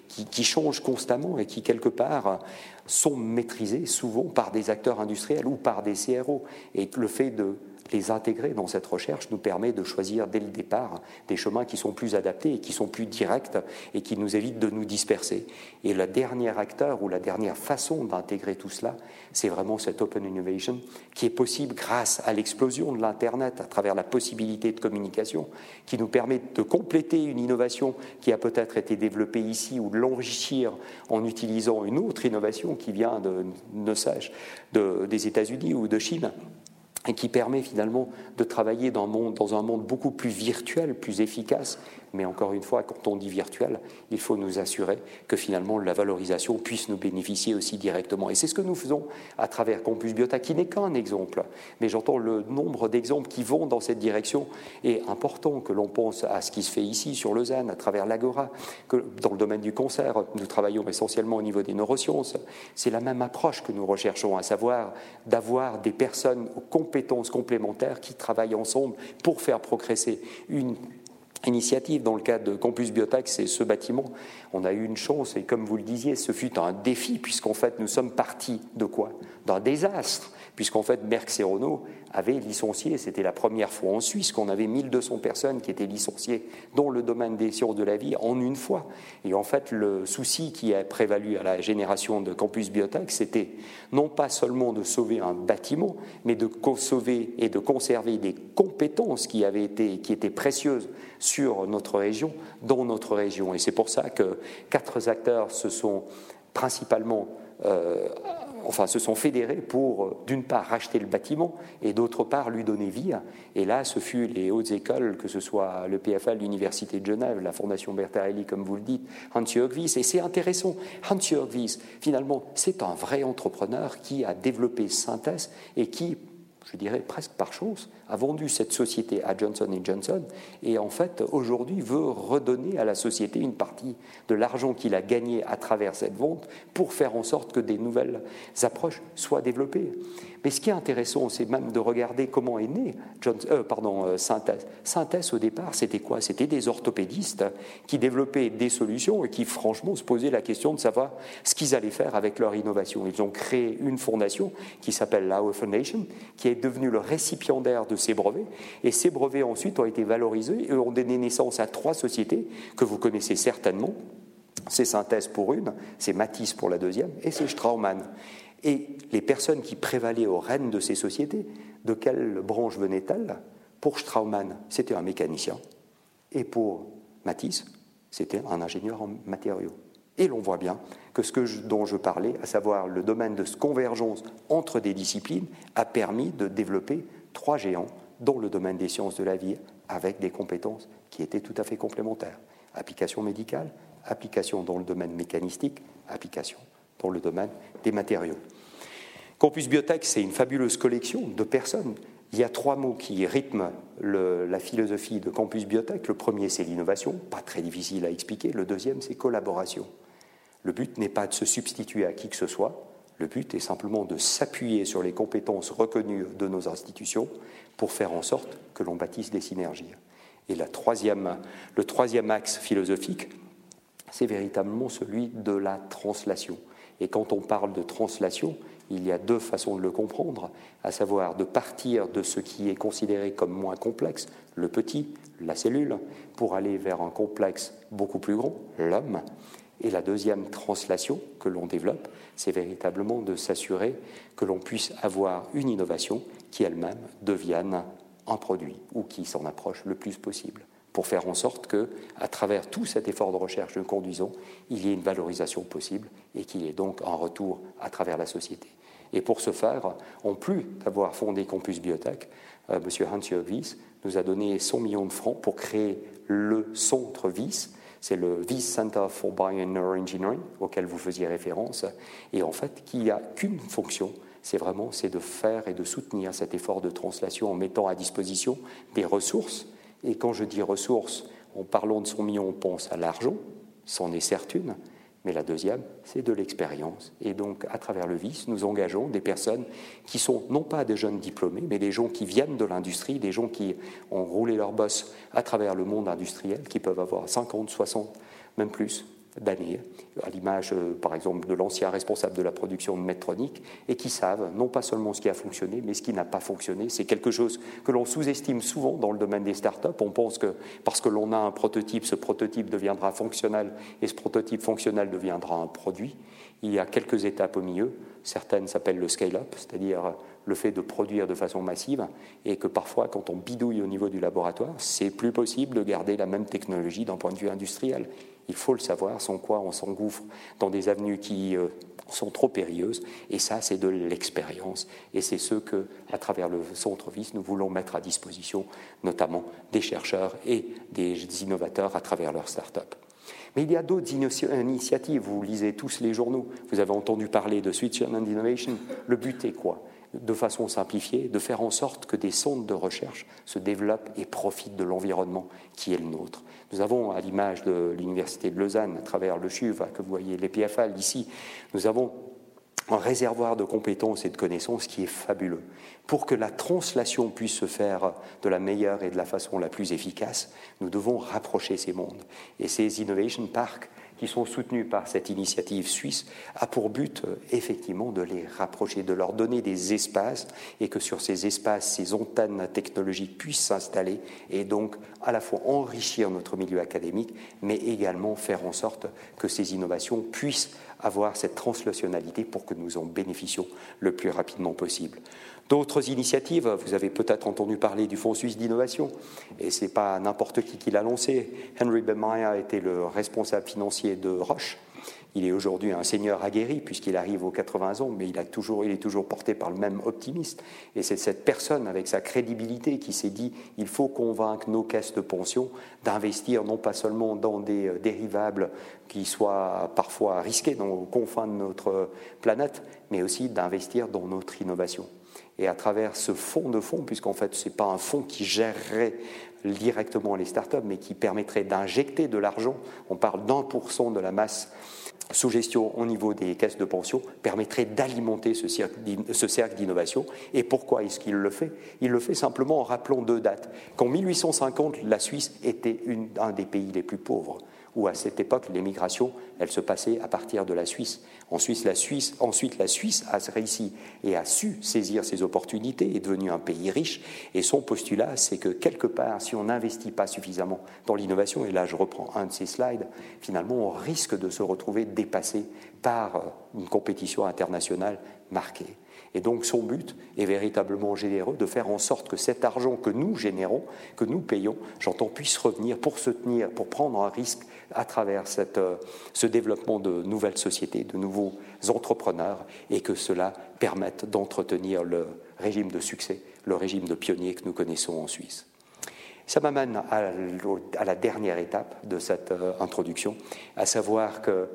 qui, changent constamment et qui, quelque part, sont maîtrisés souvent par des acteurs industriels ou par des CRO. Et le fait de les intégrer dans cette recherche nous permet de choisir dès le départ des chemins qui sont plus adaptés et qui sont plus directs et qui nous évitent de nous disperser. Et le dernier acteur ou la dernière façon d'intégrer tout cela, c'est vraiment cette open innovation qui est possible grâce à l'explosion de l'Internet à travers la possibilité de communication qui nous permet de compléter une innovation qui a peut-être été développée ici ou de l'enrichir en utilisant une autre innovation qui vient de, ne sais de, des États-Unis ou de Chine et qui permet finalement de travailler dans un, monde, beaucoup plus virtuel, plus efficace mais encore une fois, quand on dit virtuel, il faut nous assurer que finalement la valorisation puisse nous bénéficier aussi directement. Et c'est ce que nous faisons à travers Campus Biota, qui n'est qu'un exemple. Mais j'entends le nombre d'exemples qui vont dans cette direction. Et important que l'on pense à ce qui se fait ici sur Lausanne, à travers l'Agora, que dans le domaine du concert, nous travaillons essentiellement au niveau des neurosciences. C'est la même approche que nous recherchons, à savoir d'avoir des personnes aux compétences complémentaires qui travaillent ensemble pour faire progresser une initiative. Dans le cadre de Campus Biotech, c'est ce bâtiment. On a eu une chance, et comme vous le disiez, ce fut un défi, puisqu'en fait, nous sommes partis de quoi? D'un désastre puisqu'en fait Merck Serono avait licencié, c'était la première fois en Suisse qu'on avait 1200 personnes qui étaient licenciées dans le domaine des sciences de la vie en une fois. Et en fait, le souci qui a prévalu à la génération de Campus Biotech, c'était non pas seulement de sauver un bâtiment, mais de sauver et de conserver des compétences qui avaient été, qui étaient précieuses sur notre région, dans notre région. Et c'est pour ça que quatre acteurs se sont principalement enfin, se sont fédérés pour, euh, d'une part, racheter le bâtiment et d'autre part, lui donner vie. Et là, ce fut les hautes écoles, que ce soit le PFA, l'Université de Genève, la Fondation Bertarelli, comme vous le dites, Hans-Jörg Wyss. Et c'est intéressant, Hans-Jörg Wyss, finalement, c'est un vrai entrepreneur qui a développé Synthèse et qui, je dirais presque par chance, a vendu cette société à Johnson Johnson et en fait aujourd'hui veut redonner à la société une partie de l'argent qu'il a gagné à travers cette vente pour faire en sorte que des nouvelles approches soient développées. Mais ce qui est intéressant, c'est même de regarder comment est né euh, pardon, euh, Synthèse. Synthèse, au départ, c'était quoi? C'était des orthopédistes qui développaient des solutions et qui, franchement, se posaient la question de savoir ce qu'ils allaient faire avec leur innovation. Ils ont créé une fondation qui s'appelle Lauer Foundation, qui est devenue le récipiendaire de ces brevets. Et ces brevets, ensuite, ont été valorisés et ont donné naissance à trois sociétés que vous connaissez certainement. C'est Synthèse pour une, c'est Matisse pour la deuxième, et c'est Straumann. Et les personnes qui prévalaient aux rênes de ces sociétés, de quelle branche venaient-elles? Pour Straumann, c'était un mécanicien. Et pour Matisse, c'était un ingénieur en matériaux. Et l'on voit bien que ce dont je parlais, à savoir le domaine de convergence entre des disciplines, a permis de développer trois géants dans le domaine des sciences de la vie avec des compétences qui étaient tout à fait complémentaires. Application médicale, application dans le domaine mécanistique, application dans le domaine des matériaux. Campus Biotech, c'est une fabuleuse collection de personnes. Il y a trois mots qui rythment la philosophie de Campus Biotech. Le premier, c'est l'innovation, pas très difficile à expliquer. Le deuxième, c'est collaboration. Le but n'est pas de se substituer à qui que ce soit. Le but est simplement de s'appuyer sur les compétences reconnues de nos institutions pour faire en sorte que l'on bâtisse des synergies. Et le troisième axe philosophique, c'est véritablement celui de la translation. Et quand on parle de translation, il y a deux façons de le comprendre, à savoir de partir de ce qui est considéré comme moins complexe, le petit, la cellule, pour aller vers un complexe beaucoup plus grand, l'homme. Et la deuxième translation que l'on développe, c'est véritablement de s'assurer que l'on puisse avoir une innovation qui elle-même devienne un produit ou qui s'en approche le plus possible pour faire en sorte que, à travers tout cet effort de recherche que nous conduisons, il y ait une valorisation possible et qu'il y ait donc un retour à travers la société. Et pour ce faire, en plus d'avoir fondé Campus Biotech, euh, M. Hans-Jörg Wyss nous a donné 100 millions de francs pour créer le centre Wyss. C'est le Wyss Center for Bioneuroengineering auquel vous faisiez référence, et en fait, qui n'a qu'une fonction, c'est vraiment c'est de faire et de soutenir cet effort de translation en mettant à disposition des ressources et quand je dis ressources, en parlant de son million, on pense à l'argent, c'en est certes une, mais la deuxième, c'est de l'expérience. Et donc, à travers le VIS, nous engageons des personnes qui sont non pas des jeunes diplômés, mais des gens qui viennent de l'industrie, des gens qui ont roulé leur boss à travers le monde industriel, qui peuvent avoir 50, 60, même plus, d'années, à l'image euh, par exemple de l'ancien responsable de la production de Medtronic, et qui savent non pas seulement ce qui a fonctionné, mais ce qui n'a pas fonctionné. C'est quelque chose que l'on sous-estime souvent dans le domaine des startups. On pense que parce que l'on a un prototype, ce prototype deviendra fonctionnel, et ce prototype fonctionnel deviendra un produit. Il y a quelques étapes au milieu. Certaines s'appellent le scale-up, c'est-à-dire le fait de produire de façon massive, et que parfois, quand on bidouille au niveau du laboratoire, c'est plus possible de garder la même technologie d'un point de vue industriel. Il faut le savoir, sans quoi on s'engouffre dans des avenues qui euh, sont trop périlleuses. Et ça, c'est de l'expérience. Et c'est ce que, à travers le Centre VIS, nous voulons mettre à disposition, notamment des chercheurs et des innovateurs à travers leurs start-up. Mais il y a d'autres initiatives. Vous lisez tous les journaux. Vous avez entendu parler de Switzerland Innovation. Le but est quoi? De façon simplifiée, de faire en sorte que des centres de recherche se développent et profitent de l'environnement qui est le nôtre. Nous avons, à l'image de l'Université de Lausanne, à travers le CHUV, que vous voyez, les ici, nous avons un réservoir de compétences et de connaissances qui est fabuleux. Pour que la translation puisse se faire de la meilleure et de la façon la plus efficace, nous devons rapprocher ces mondes. Et ces Innovation Parks qui sont soutenus par cette initiative suisse a pour but euh, effectivement de les rapprocher, de leur donner des espaces et que sur ces espaces, ces antennes technologiques puissent s'installer et donc à la fois enrichir notre milieu académique, mais également faire en sorte que ces innovations puissent avoir cette translationnalité pour que nous en bénéficions le plus rapidement possible. D'autres initiatives, vous avez peut-être entendu parler du Fonds suisse d'innovation, et ce n'est pas n'importe qui qui l'a lancé. Henry Bemaya était le responsable financier de Roche. Il est aujourd'hui un seigneur aguerri puisqu'il arrive aux 80 ans, mais il, est toujours porté par le même optimiste. Et c'est cette personne avec sa crédibilité qui s'est dit il faut convaincre nos caisses de pension d'investir non pas seulement dans des euh, dérivables qui soient parfois risqués dans, aux confins de notre planète, mais aussi d'investir dans notre innovation et à travers ce fonds de fonds, puisqu'en fait ce n'est pas un fonds qui gérerait directement les startups, mais qui permettrait d'injecter de l'argent, on parle d'un pour cent de la masse sous gestion au niveau des caisses de pension, permettrait d'alimenter ce cercle d'innovation. Et pourquoi est-ce qu'il le fait? Il le fait simplement en rappelant deux dates. Qu'en 1850, la Suisse était un des pays les plus pauvres où à cette époque, l'émigration, elle se passait à partir de la Suisse. Ensuite, la Suisse, ensuite, la Suisse a réussi et a su saisir ses opportunités, est devenue un pays riche, et son postulat, c'est que quelque part, si on n'investit pas suffisamment dans l'innovation, et là je reprends un de ces slides, finalement, on risque de se retrouver dépassé par euh, une compétition internationale marquée. Et donc son but est véritablement généreux de faire en sorte que cet argent que nous générons, que nous payons, j'entends, puisse revenir pour se tenir, pour prendre un risque à travers euh, ce développement de nouvelles sociétés, de nouveaux entrepreneurs, et que cela permette d'entretenir le régime de succès, le régime de pionnier que nous connaissons en Suisse. Ça m'amène à, la dernière étape de cette euh, introduction, à savoir que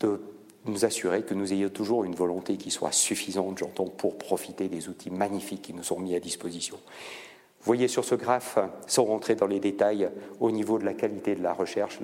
de nous assurer que nous ayons toujours une volonté qui soit suffisante, j'entends, pour profiter des outils magnifiques qui nous sont mis à disposition. Vous voyez sur ce graphe, sans rentrer dans les détails, au niveau de la qualité de la recherche,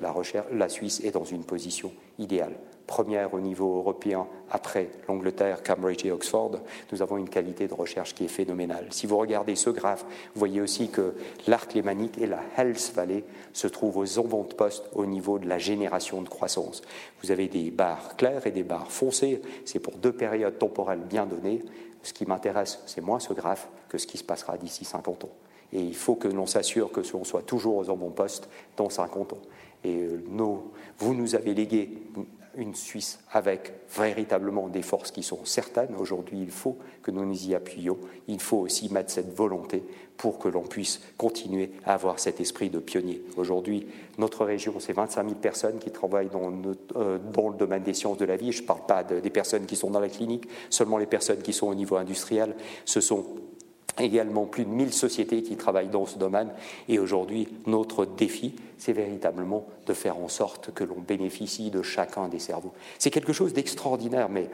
la, Suisse est dans une position idéale. Première au niveau européen, après l'Angleterre, Cambridge et Oxford, nous avons une qualité de recherche qui est phénoménale. Si vous regardez ce graphe, vous voyez aussi que l'arc lémanique et la Health Valley se trouvent aux avant-postes au niveau de la génération de croissance. Vous avez des barres claires et des barres foncées, c'est pour deux périodes temporelles bien données. Ce qui m'intéresse, c'est moins ce graphe que ce qui se passera d'ici 50 ans. Et il faut que l'on s'assure que l'on soit toujours aux bon poste dans 50 ans. Et euh, vous nous avez légué une Suisse avec véritablement des forces qui sont certaines. Aujourd'hui, il faut que nous nous y appuyions. Il faut aussi mettre cette volonté pour que l'on puisse continuer à avoir cet esprit de pionnier. Aujourd'hui, notre région, c'est 25 000 personnes qui travaillent euh, dans, le domaine des sciences de la vie. Je ne parle pas des personnes qui sont dans la clinique, seulement les personnes qui sont au niveau industriel. Ce sont également plus de 1000 sociétés qui travaillent dans ce domaine. Et aujourd'hui, notre défi, c'est véritablement de faire en sorte que l'on bénéficie de chacun des cerveaux. C'est quelque chose d'extraordinaire, mais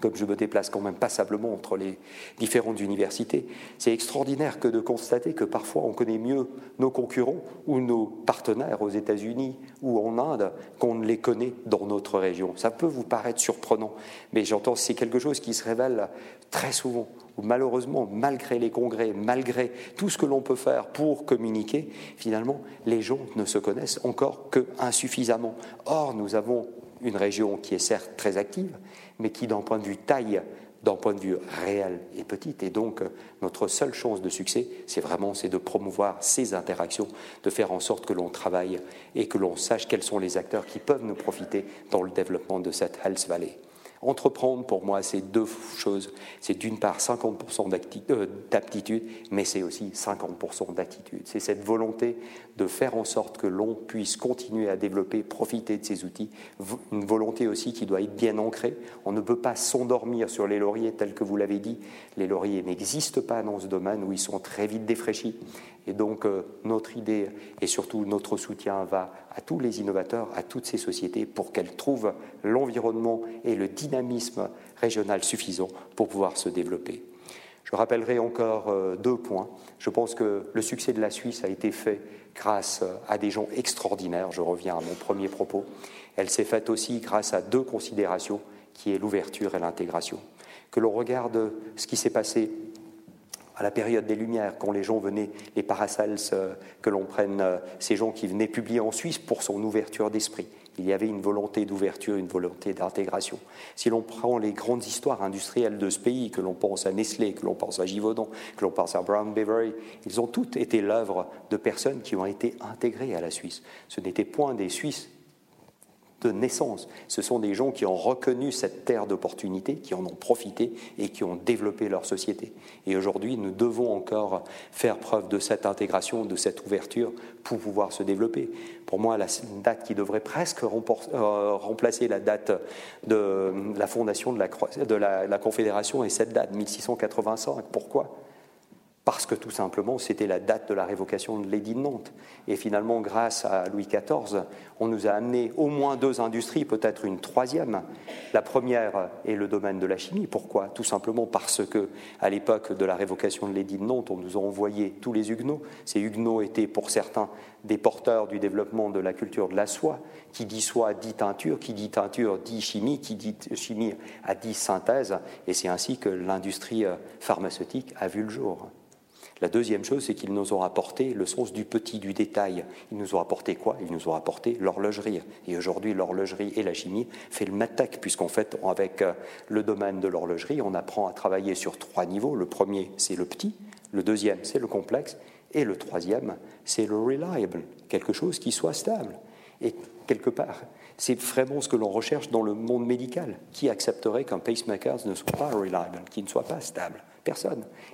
comme je me déplace quand même passablement entre les différentes universités, c'est extraordinaire que de constater que parfois on connaît mieux nos concurrents ou nos partenaires aux États-Unis ou en Inde qu'on ne les connaît dans notre région. Ça peut vous paraître surprenant, mais j'entends c'est quelque chose qui se révèle très souvent où malheureusement, malgré les congrès, malgré tout ce que l'on peut faire pour communiquer, finalement, les gens ne se connaissent encore que insuffisamment. Or, nous avons une région qui est certes très active, mais qui, d'un point de vue taille, d'un point de vue réel, est petite. Et donc, notre seule chance de succès, c'est vraiment c'est de promouvoir ces interactions, de faire en sorte que l'on travaille et que l'on sache quels sont les acteurs qui peuvent nous profiter dans le développement de cette Health Valley. Entreprendre, pour moi, c'est deux choses. C'est d'une part 50% euh, d'aptitude, mais c'est aussi 50% d'attitude. C'est cette volonté de faire en sorte que l'on puisse continuer à développer, profiter de ces outils. Une volonté aussi qui doit être bien ancrée. On ne peut pas s'endormir sur les lauriers, tel que vous l'avez dit. Les lauriers n'existent pas dans ce domaine où ils sont très vite défraîchis. Et donc, euh, notre idée et surtout notre soutien va à tous les innovateurs, à toutes ces sociétés pour qu'elles trouvent l'environnement et le dynamisme régional suffisant pour pouvoir se développer. Je rappellerai encore euh, deux points. Je pense que le succès de la Suisse a été fait grâce à des gens extraordinaires. Je reviens à mon premier propos. Elle s'est faite aussi grâce à deux considérations qui est l'ouverture et l'intégration. Que l'on regarde ce qui s'est passé à la période des Lumières, quand les gens venaient, les Paracels, euh, que l'on prenne euh, ces gens qui venaient publier en Suisse pour son ouverture d'esprit. Il y avait une volonté d'ouverture, une volonté d'intégration. Si l'on prend les grandes histoires industrielles de ce pays, que l'on pense à Nestlé, que l'on pense à Givaudan, que l'on pense à Brown Beverly, ils ont toutes été l'œuvre de personnes qui ont été intégrées à la Suisse. Ce n'étaient point des Suisses de naissance. Ce sont des gens qui ont reconnu cette terre d'opportunité, qui en ont profité et qui ont développé leur société. Et aujourd'hui, nous devons encore faire preuve de cette intégration, de cette ouverture pour pouvoir se développer. Pour moi, la date qui devrait presque euh, remplacer la date de la fondation de la, de la Confédération est cette date, 1685. Pourquoi? Parce que tout simplement c'était la date de la révocation de l'édit de Nantes. Et finalement, grâce à Louis XIV, on nous a amené au moins deux industries, peut-être une troisième. La première est le domaine de la chimie. Pourquoi? Tout simplement parce que, à l'époque de la révocation de l'édit de Nantes, on nous a envoyé tous les huguenots. Ces huguenots étaient pour certains des porteurs du développement de la culture de la soie. Qui dit soie dit teinture, qui dit teinture dit chimie, qui dit chimie a dit synthèse. Et c'est ainsi que l'industrie pharmaceutique a vu le jour. La deuxième chose, c'est qu'ils nous ont apporté le sens du petit, du détail. Ils nous ont apporté quoi? Ils nous ont apporté l'horlogerie. Et aujourd'hui, l'horlogerie et la chimie fait le MATEC, puisqu'en fait, avec euh, le domaine de l'horlogerie, on apprend à travailler sur trois niveaux. Le premier, c'est le petit. Le deuxième, c'est le complexe. Et le troisième, c'est le reliable, quelque chose qui soit stable. Et quelque part, c'est vraiment ce que l'on recherche dans le monde médical. Qui accepterait qu'un pacemaker ne soit pas reliable, qu'il ne soit pas stable?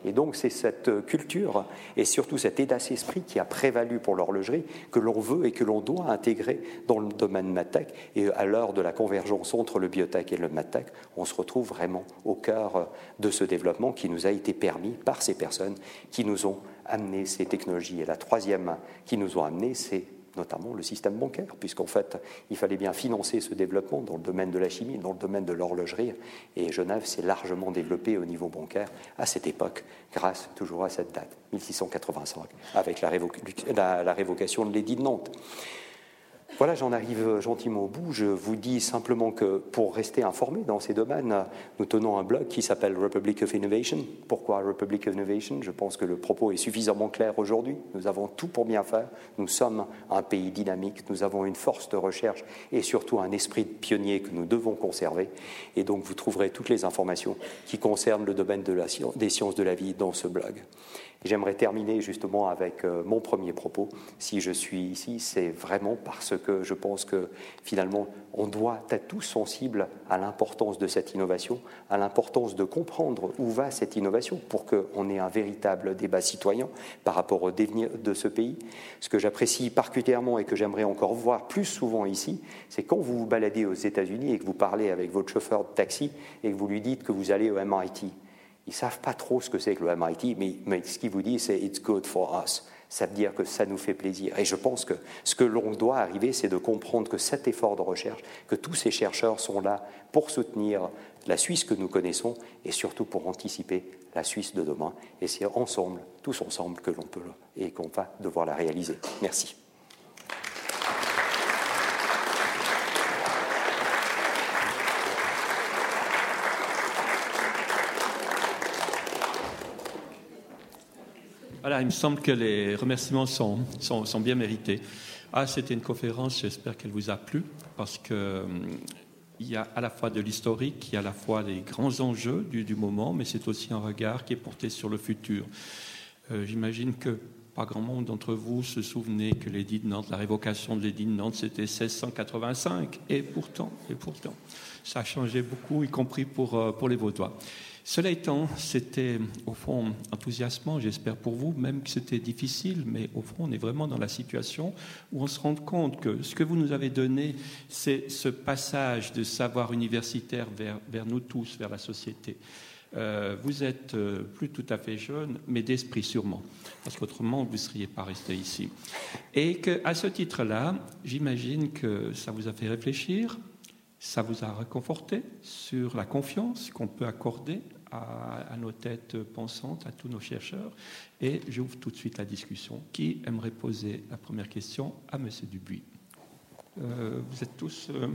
Et donc c'est cette culture et surtout cet état d'esprit qui a prévalu pour l'horlogerie que l'on veut et que l'on doit intégrer dans le domaine MATEC. Et à l'heure de la convergence entre le biotech et le MATEC, on se retrouve vraiment au cœur de ce développement qui nous a été permis par ces personnes qui nous ont amené ces technologies. Et la troisième qui nous ont amené, c'est notamment le système bancaire, puisqu'en fait, il fallait bien financer ce développement dans le domaine de la chimie, dans le domaine de l'horlogerie, et Genève s'est largement développée au niveau bancaire à cette époque, grâce toujours à cette date, 1685, avec la, révocation de l'édit de Nantes. Voilà, j'en arrive gentiment au bout. Je vous dis simplement que pour rester informé dans ces domaines, nous tenons un blog qui s'appelle Republic of Innovation. Pourquoi Republic of Innovation? Je pense que le propos est suffisamment clair aujourd'hui. Nous avons tout pour bien faire. Nous sommes un pays dynamique. Nous avons une force de recherche et surtout un esprit de pionnier que nous devons conserver. Et donc, vous trouverez toutes les informations qui concernent le domaine des sciences de la vie dans ce blog. J'aimerais terminer justement avec euh, mon premier propos. Si je suis ici, c'est vraiment parce que je pense que finalement, on doit être tous sensibles à l'importance de cette innovation, à l'importance de comprendre où va cette innovation pour qu'on ait un véritable débat citoyen par rapport au devenir de ce pays. Ce que j'apprécie particulièrement et que j'aimerais encore voir plus souvent ici, c'est quand vous vous baladez aux États-Unis et que vous parlez avec votre chauffeur de taxi et que vous lui dites que vous allez au MIT ils ne savent pas trop ce que c'est que le MIT, mais, ce qu'ils vous disent, c'est It's good for us. Ça veut dire que ça nous fait plaisir. Et je pense que ce que l'on doit arriver, c'est de comprendre que cet effort de recherche, que tous ces chercheurs sont là pour soutenir la Suisse que nous connaissons et surtout pour anticiper la Suisse de demain. Et c'est ensemble, tous ensemble, que l'on peut et qu'on va devoir la réaliser. Merci. Voilà, il me semble que les remerciements sont, sont, bien mérités. Ah, c'était une conférence, j'espère qu'elle vous a plu, parce qu'il hum, il y a à la fois de l'historique, il y a à la fois les grands enjeux du, moment, mais c'est aussi un regard qui est porté sur le futur. Euh, j'imagine que pas grand monde d'entre vous se souvenait que l'édit de Nantes, la révocation de l'édit de Nantes, c'était 1685. Et pourtant, et pourtant, ça a changé beaucoup, y compris pour, euh, pour les Vaudois. Cela étant, c'était au fond enthousiasmant, j'espère pour vous, même que c'était difficile, mais au fond, on est vraiment dans la situation où on se rend compte que ce que vous nous avez donné, c'est ce passage de savoir universitaire vers, vers nous tous, vers la société. Euh, vous êtes euh, plus tout à fait jeune, mais d'esprit sûrement, parce qu'autrement vous ne seriez pas resté ici. Et qu'à ce titre-là, j'imagine que ça vous a fait réfléchir, ça vous a réconforté sur la confiance qu'on peut accorder à, nos têtes pensantes, à tous nos chercheurs. Et j'ouvre tout de suite la discussion. Qui aimerait poser la première question à M. Dubuis? Euh, Vous êtes tous. Euh,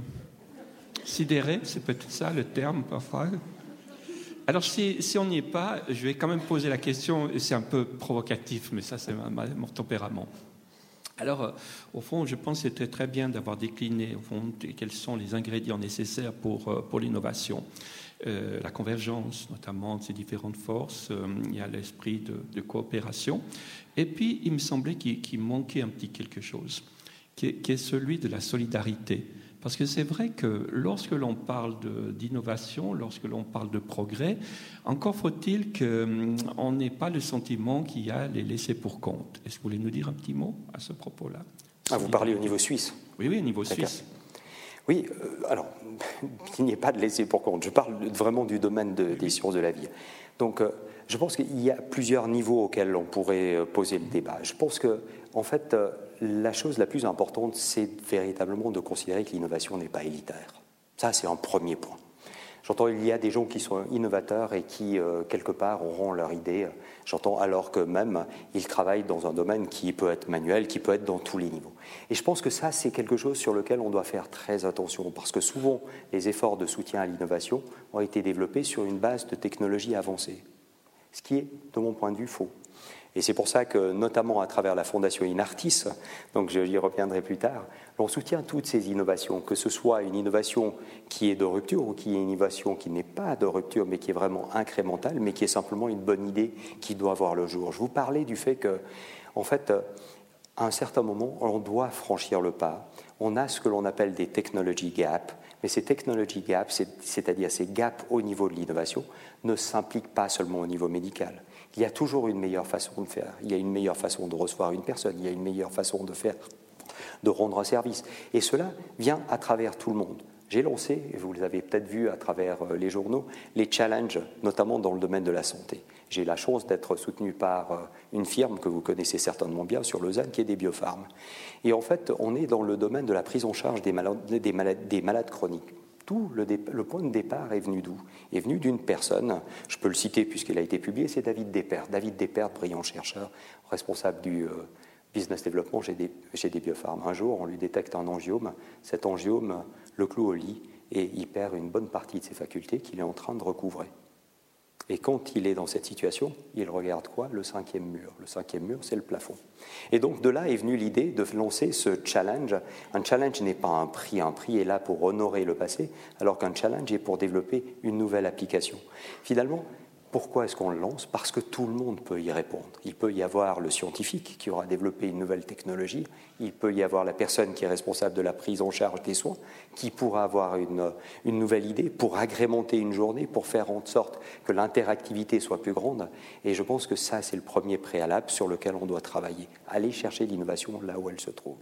Sidéré, c'est peut-être ça le terme parfois. Alors si, on n'y est pas, je vais quand même poser la question, c'est un peu provocatif, mais ça c'est mon tempérament. Alors, euh, au fond, je pense que c'était très bien d'avoir décliné quels sont les ingrédients nécessaires pour l'innovation. Euh, la convergence, notamment de ces différentes forces, il y a l'esprit de, coopération. Et puis, il me semblait qu'il manquait un petit quelque chose, qui est celui de la solidarité. Parce que c'est vrai que lorsque l'on parle d'innovation, lorsque l'on parle de progrès, encore faut-il qu'on hum, n'ait pas le sentiment qu'il y a les laissés pour compte. Est-ce que vous voulez nous dire un petit mot à ce propos-là? Ah, Vous parlez au niveau suisse Oui, oui, au niveau suisse. Oui, euh, alors, il n'y a pas de laissés pour compte. Je parle vraiment du domaine des sciences de la vie. Donc, euh, je pense qu'il y a plusieurs niveaux auxquels on pourrait euh, poser le débat. Je pense que, en fait, la chose la plus importante, c'est véritablement de considérer que l'innovation n'est pas élitaire. Ça, c'est un premier point. J'entends il y a des gens qui sont innovateurs et qui, euh, quelque part, auront leur idée. J'entends alors que même, ils travaillent dans un domaine qui peut être manuel, qui peut être dans tous les niveaux. Et je pense que ça, c'est quelque chose sur lequel on doit faire très attention, parce que souvent, les efforts de soutien à l'innovation ont été développés sur une base de technologies avancées, ce qui est, de mon point de vue, faux. Et c'est pour ça que, notamment à travers la fondation Inartis, donc j'y reviendrai plus tard, on soutient toutes ces innovations, que ce soit une innovation qui est de rupture ou qui est une innovation qui n'est pas de rupture, mais qui est vraiment incrémentale, mais qui est simplement une bonne idée qui doit voir le jour. Je vous parlais du fait que, en fait, à un certain moment, on doit franchir le pas. On a ce que l'on appelle des technology gaps, mais ces technology gaps, c'est-à-dire ces gaps au niveau de l'innovation, ne s'impliquent pas seulement au niveau médical il y a toujours une meilleure façon de faire. Il y a une meilleure façon de recevoir une personne. Il y a une meilleure façon de faire, de rendre un service. Et cela vient à travers tout le monde. J'ai lancé, et vous l'avez peut-être vu à travers euh, les journaux, les challenges, notamment dans le domaine de la santé. J'ai la chance d'être soutenu par euh, une firme que vous connaissez certainement bien sur Lausanne, qui est des biopharmes. Et en fait, on est dans le domaine de la prise en charge des malades, des malades, des malades chroniques le, point de départ est venu d'où? Est venu d'une personne, je peux le citer puisqu'il a été publié, c'est David Despert. David Despert, brillant chercheur, responsable du euh, business development chez des, chez des biopharmes. Un jour, on lui détecte un angiome. Cet angiome le cloue au lit et il perd une bonne partie de ses facultés qu'il est en train de recouvrer. Et quand il est dans cette situation, il regarde quoi? Le cinquième mur. Le cinquième mur, c'est le plafond. Et donc de là est venue l'idée de lancer ce challenge. Un challenge n'est pas un prix, un prix est là pour honorer le passé, alors qu'un challenge est pour développer une nouvelle application. Finalement, pourquoi est-ce qu'on le lance? Parce que tout le monde peut y répondre. Il peut y avoir le scientifique qui aura développé une nouvelle technologie, il peut y avoir la personne qui est responsable de la prise en charge des soins, qui pourra avoir une, nouvelle idée pour agrémenter une journée, pour faire en sorte que l'interactivité soit plus grande. Et je pense que ça, c'est le premier préalable sur lequel on doit travailler. Aller chercher l'innovation là où elle se trouve.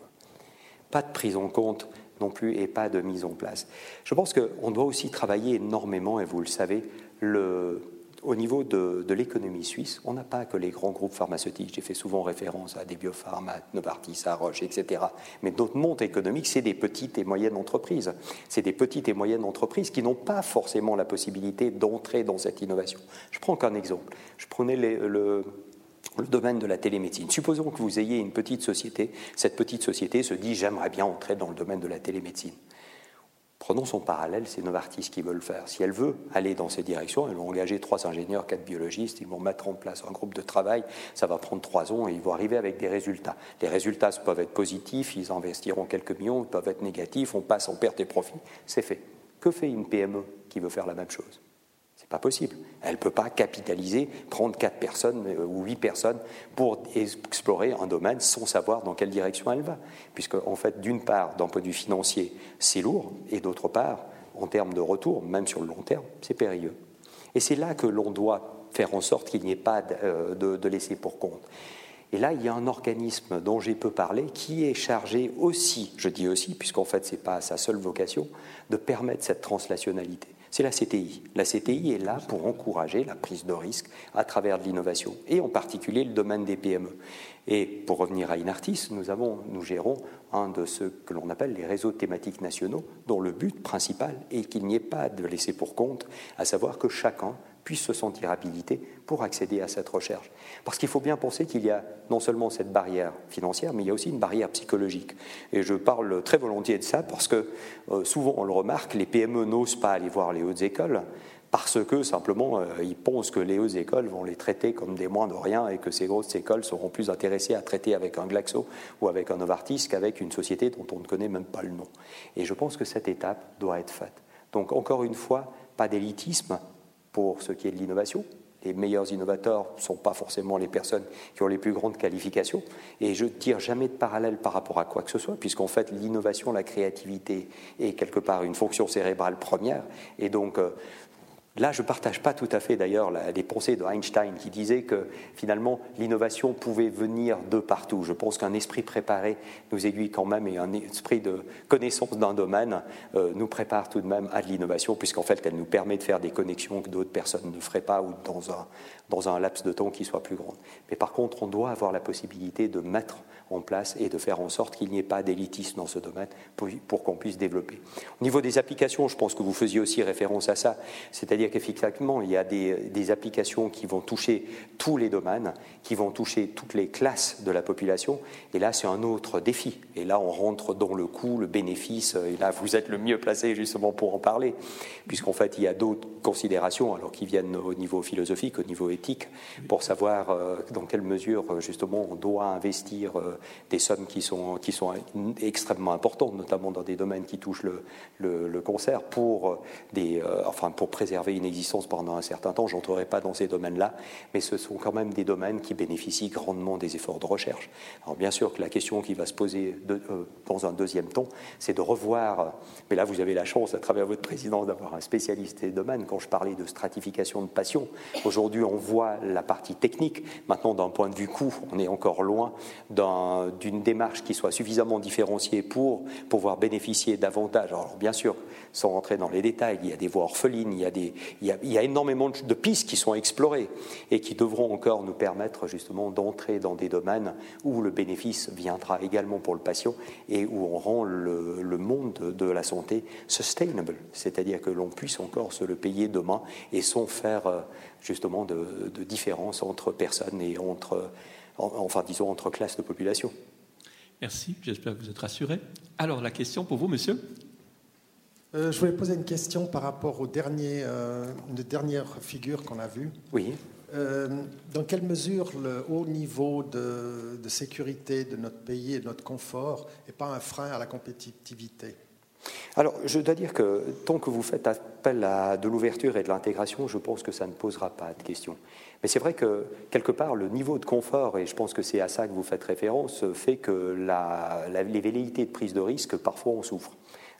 Pas de prise en compte non plus et pas de mise en place. Je pense qu'on doit aussi travailler énormément, et vous le savez, le, au niveau de, l'économie suisse, on n'a pas que les grands groupes pharmaceutiques. J'ai fait souvent référence à des biopharma, à Novartis, à Roche, etc. Mais notre monde économique, c'est des petites et moyennes entreprises. C'est des petites et moyennes entreprises qui n'ont pas forcément la possibilité d'entrer dans cette innovation. Je prends qu'un exemple. Je prenais le, le domaine de la télémédecine. Supposons que vous ayez une petite société. Cette petite société se dit j'aimerais bien entrer dans le domaine de la télémédecine. Prenons son parallèle, c'est Novartis qui veut le faire. Si elle veut aller dans ces directions, elles vont engager trois ingénieurs, quatre biologistes, ils vont mettre en place un groupe de travail, ça va prendre trois ans et ils vont arriver avec des résultats. Les résultats peuvent être positifs, ils investiront quelques millions, ils peuvent être négatifs, on passe en perte et profit, c'est fait. Que fait une PME qui veut faire la même chose? Pas possible. Elle ne peut pas capitaliser, prendre quatre personnes euh, ou huit personnes pour explorer un domaine sans savoir dans quelle direction elle va. Puisque, en fait, d'une part, d'un point de vue financier, c'est lourd, et d'autre part, en termes de retour, même sur le long terme, c'est périlleux. Et c'est là que l'on doit faire en sorte qu'il n'y ait pas euh, de, de laisser pour compte. Et là, il y a un organisme dont j'ai peu parlé qui est chargé aussi, je dis aussi, puisqu'en fait, ce n'est pas sa seule vocation, de permettre cette translationnalité c'est la CTI. La CTI est là pour encourager la prise de risque à travers de l'innovation, et en particulier le domaine des PME. Et pour revenir à Inartis, nous, avons, nous gérons un de ceux que l'on appelle les réseaux thématiques nationaux, dont le but principal est qu'il n'y ait pas de laisser pour compte, à savoir que chacun puisse se sentir habilité pour accéder à cette recherche. Parce qu'il faut bien penser qu'il y a non seulement cette barrière financière, mais il y a aussi une barrière psychologique. Et je parle très volontiers de ça parce que euh, souvent on le remarque, les PME n'osent pas aller voir les hautes écoles parce que simplement euh, ils pensent que les hautes écoles vont les traiter comme des moins de rien et que ces grosses écoles seront plus intéressées à traiter avec un Glaxo ou avec un Novartis qu'avec une société dont on ne connaît même pas le nom. Et je pense que cette étape doit être faite. Donc encore une fois, pas d'élitisme, pour ce qui est de l'innovation. Les meilleurs innovateurs ne sont pas forcément les personnes qui ont les plus grandes qualifications. Et je ne tire jamais de parallèle par rapport à quoi que ce soit, puisqu'en fait, l'innovation, la créativité est quelque part une fonction cérébrale première. Et donc, euh, Là, je ne partage pas tout à fait d'ailleurs les pensées de Einstein qui disait que finalement l'innovation pouvait venir de partout. Je pense qu'un esprit préparé nous aiguille quand même et un esprit de connaissance d'un domaine euh, nous prépare tout de même à de l'innovation puisqu'en fait elle nous permet de faire des connexions que d'autres personnes ne feraient pas ou dans un, dans un laps de temps qui soit plus grand. Mais par contre, on doit avoir la possibilité de mettre en place et de faire en sorte qu'il n'y ait pas d'élitisme dans ce domaine pour, qu'on puisse développer. Au niveau des applications, je pense que vous faisiez aussi référence à ça, c'est-à-dire qu'effectivement, il y a des, des, applications qui vont toucher tous les domaines, qui vont toucher toutes les classes de la population, et là, c'est un autre défi. Et là, on rentre dans le coût, le bénéfice, et là, vous êtes le mieux placé justement pour en parler, puisqu'en fait, il y a d'autres considérations, alors qui viennent au niveau philosophique, au niveau éthique, pour savoir euh, dans quelle mesure, justement, on doit investir euh, des sommes qui sont, extrêmement importantes, notamment dans des domaines qui touchent le, le, cancer, pour, des, euh, enfin, pour préserver une existence pendant un certain temps. Je n'entrerai pas dans ces domaines-là, mais ce sont quand même des domaines qui bénéficient grandement des efforts de recherche. Alors bien sûr que la question qui va se poser euh, dans un deuxième temps, c'est de revoir, mais là vous avez la chance à travers votre présidence d'avoir un spécialiste des domaines, quand je parlais de stratification de passion, aujourd'hui on voit la partie technique, maintenant d'un point de vue coût, on est encore loin d'un d'une démarche qui soit suffisamment différenciée pour pouvoir bénéficier davantage. Alors bien sûr, sans rentrer dans les détails, il y a des voies orphelines, il y a, des, il y a, énormément de pistes qui sont explorées et qui devront encore nous permettre justement d'entrer dans des domaines où le bénéfice viendra également pour le patient et où on rend le, le monde de la santé sustainable, c'est-à-dire que l'on puisse encore se le payer demain et sans faire euh, justement de différence entre personnes et entre enfin disons entre classes de population. Merci, j'espère que vous êtes rassuré. Alors la question pour vous, monsieur euh, je voulais poser une question par rapport aux derniers, euh, dernières figures qu'on a vues. Oui. Euh, dans quelle mesure le haut niveau de, de, sécurité de notre pays et de notre confort n'est pas un frein à la compétitivité? Alors, je dois dire que tant que vous faites appel à de l'ouverture et de l'intégration, je pense que ça ne posera pas de questions. Mais c'est vrai que, quelque part, le niveau de confort, et je pense que c'est à ça que vous faites référence, fait que les velléités de prise de risque, parfois, on souffre.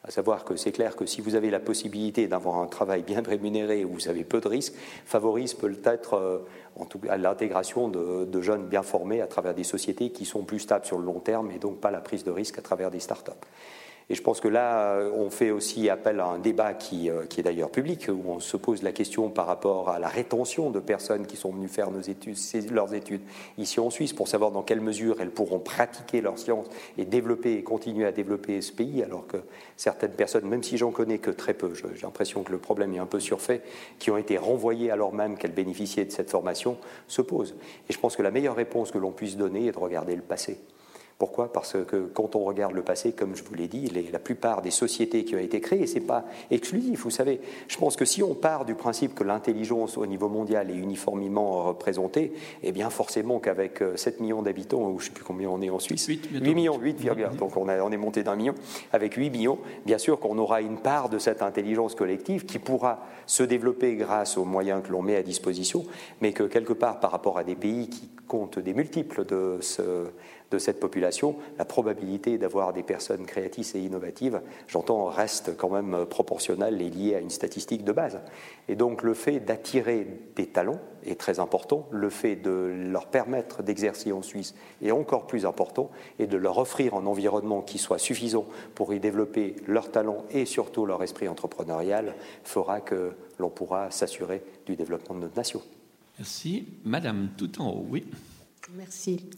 À savoir que c'est clair que si vous avez la possibilité d'avoir un travail bien rémunéré où vous avez peu de risques, favorise peut-être euh, l'intégration de, de, jeunes bien formés à travers des sociétés qui sont plus stables sur le long terme et donc pas la prise de risque à travers des start-up. Et je pense que là, euh, on fait aussi appel à un débat qui, euh, qui est d'ailleurs public, où on se pose la question par rapport à la rétention de personnes qui sont venues faire leurs études ici en Suisse, pour savoir dans quelle mesure elles pourront pratiquer leur science et développer et continuer à développer ce pays, alors que certaines personnes, même si j'en connais que très peu, j'ai l'impression que le problème est un peu surfait, qui ont été renvoyées alors même qu'elles bénéficiaient de cette formation, se posent. Et je pense que la meilleure réponse que l'on puisse donner est de regarder le passé. Pourquoi? Parce que quand on regarde le passé, comme je vous l'ai dit, la plupart des sociétés qui ont été créées, et ce n'est pas exclusif, vous savez, je pense que si on part du principe que l'intelligence au niveau mondial est uniformément représentée, eh bien forcément qu'avec 7 euh, millions d'habitants, ou je ne sais plus combien on est en Suisse, 8, millions, 8, donc on, on est monté d'un million, avec 8 millions, bien sûr qu'on aura une part de cette intelligence collective qui pourra se développer grâce aux moyens que l'on met à disposition, mais que quelque part par rapport à des pays qui comptent des multiples de ce de cette population, la probabilité d'avoir des personnes créatrices et innovatives, j'entends, reste quand même proportionnelle et liée à une statistique de base. Et donc le fait d'attirer des talents est très important, le fait de leur permettre d'exercer en Suisse est encore plus important, et de leur offrir un environnement qui soit suffisant pour y développer leurs talents et surtout leur esprit entrepreneurial fera que l'on pourra s'assurer du développement de notre nation. Merci. Madame, tout en haut, oui. Merci.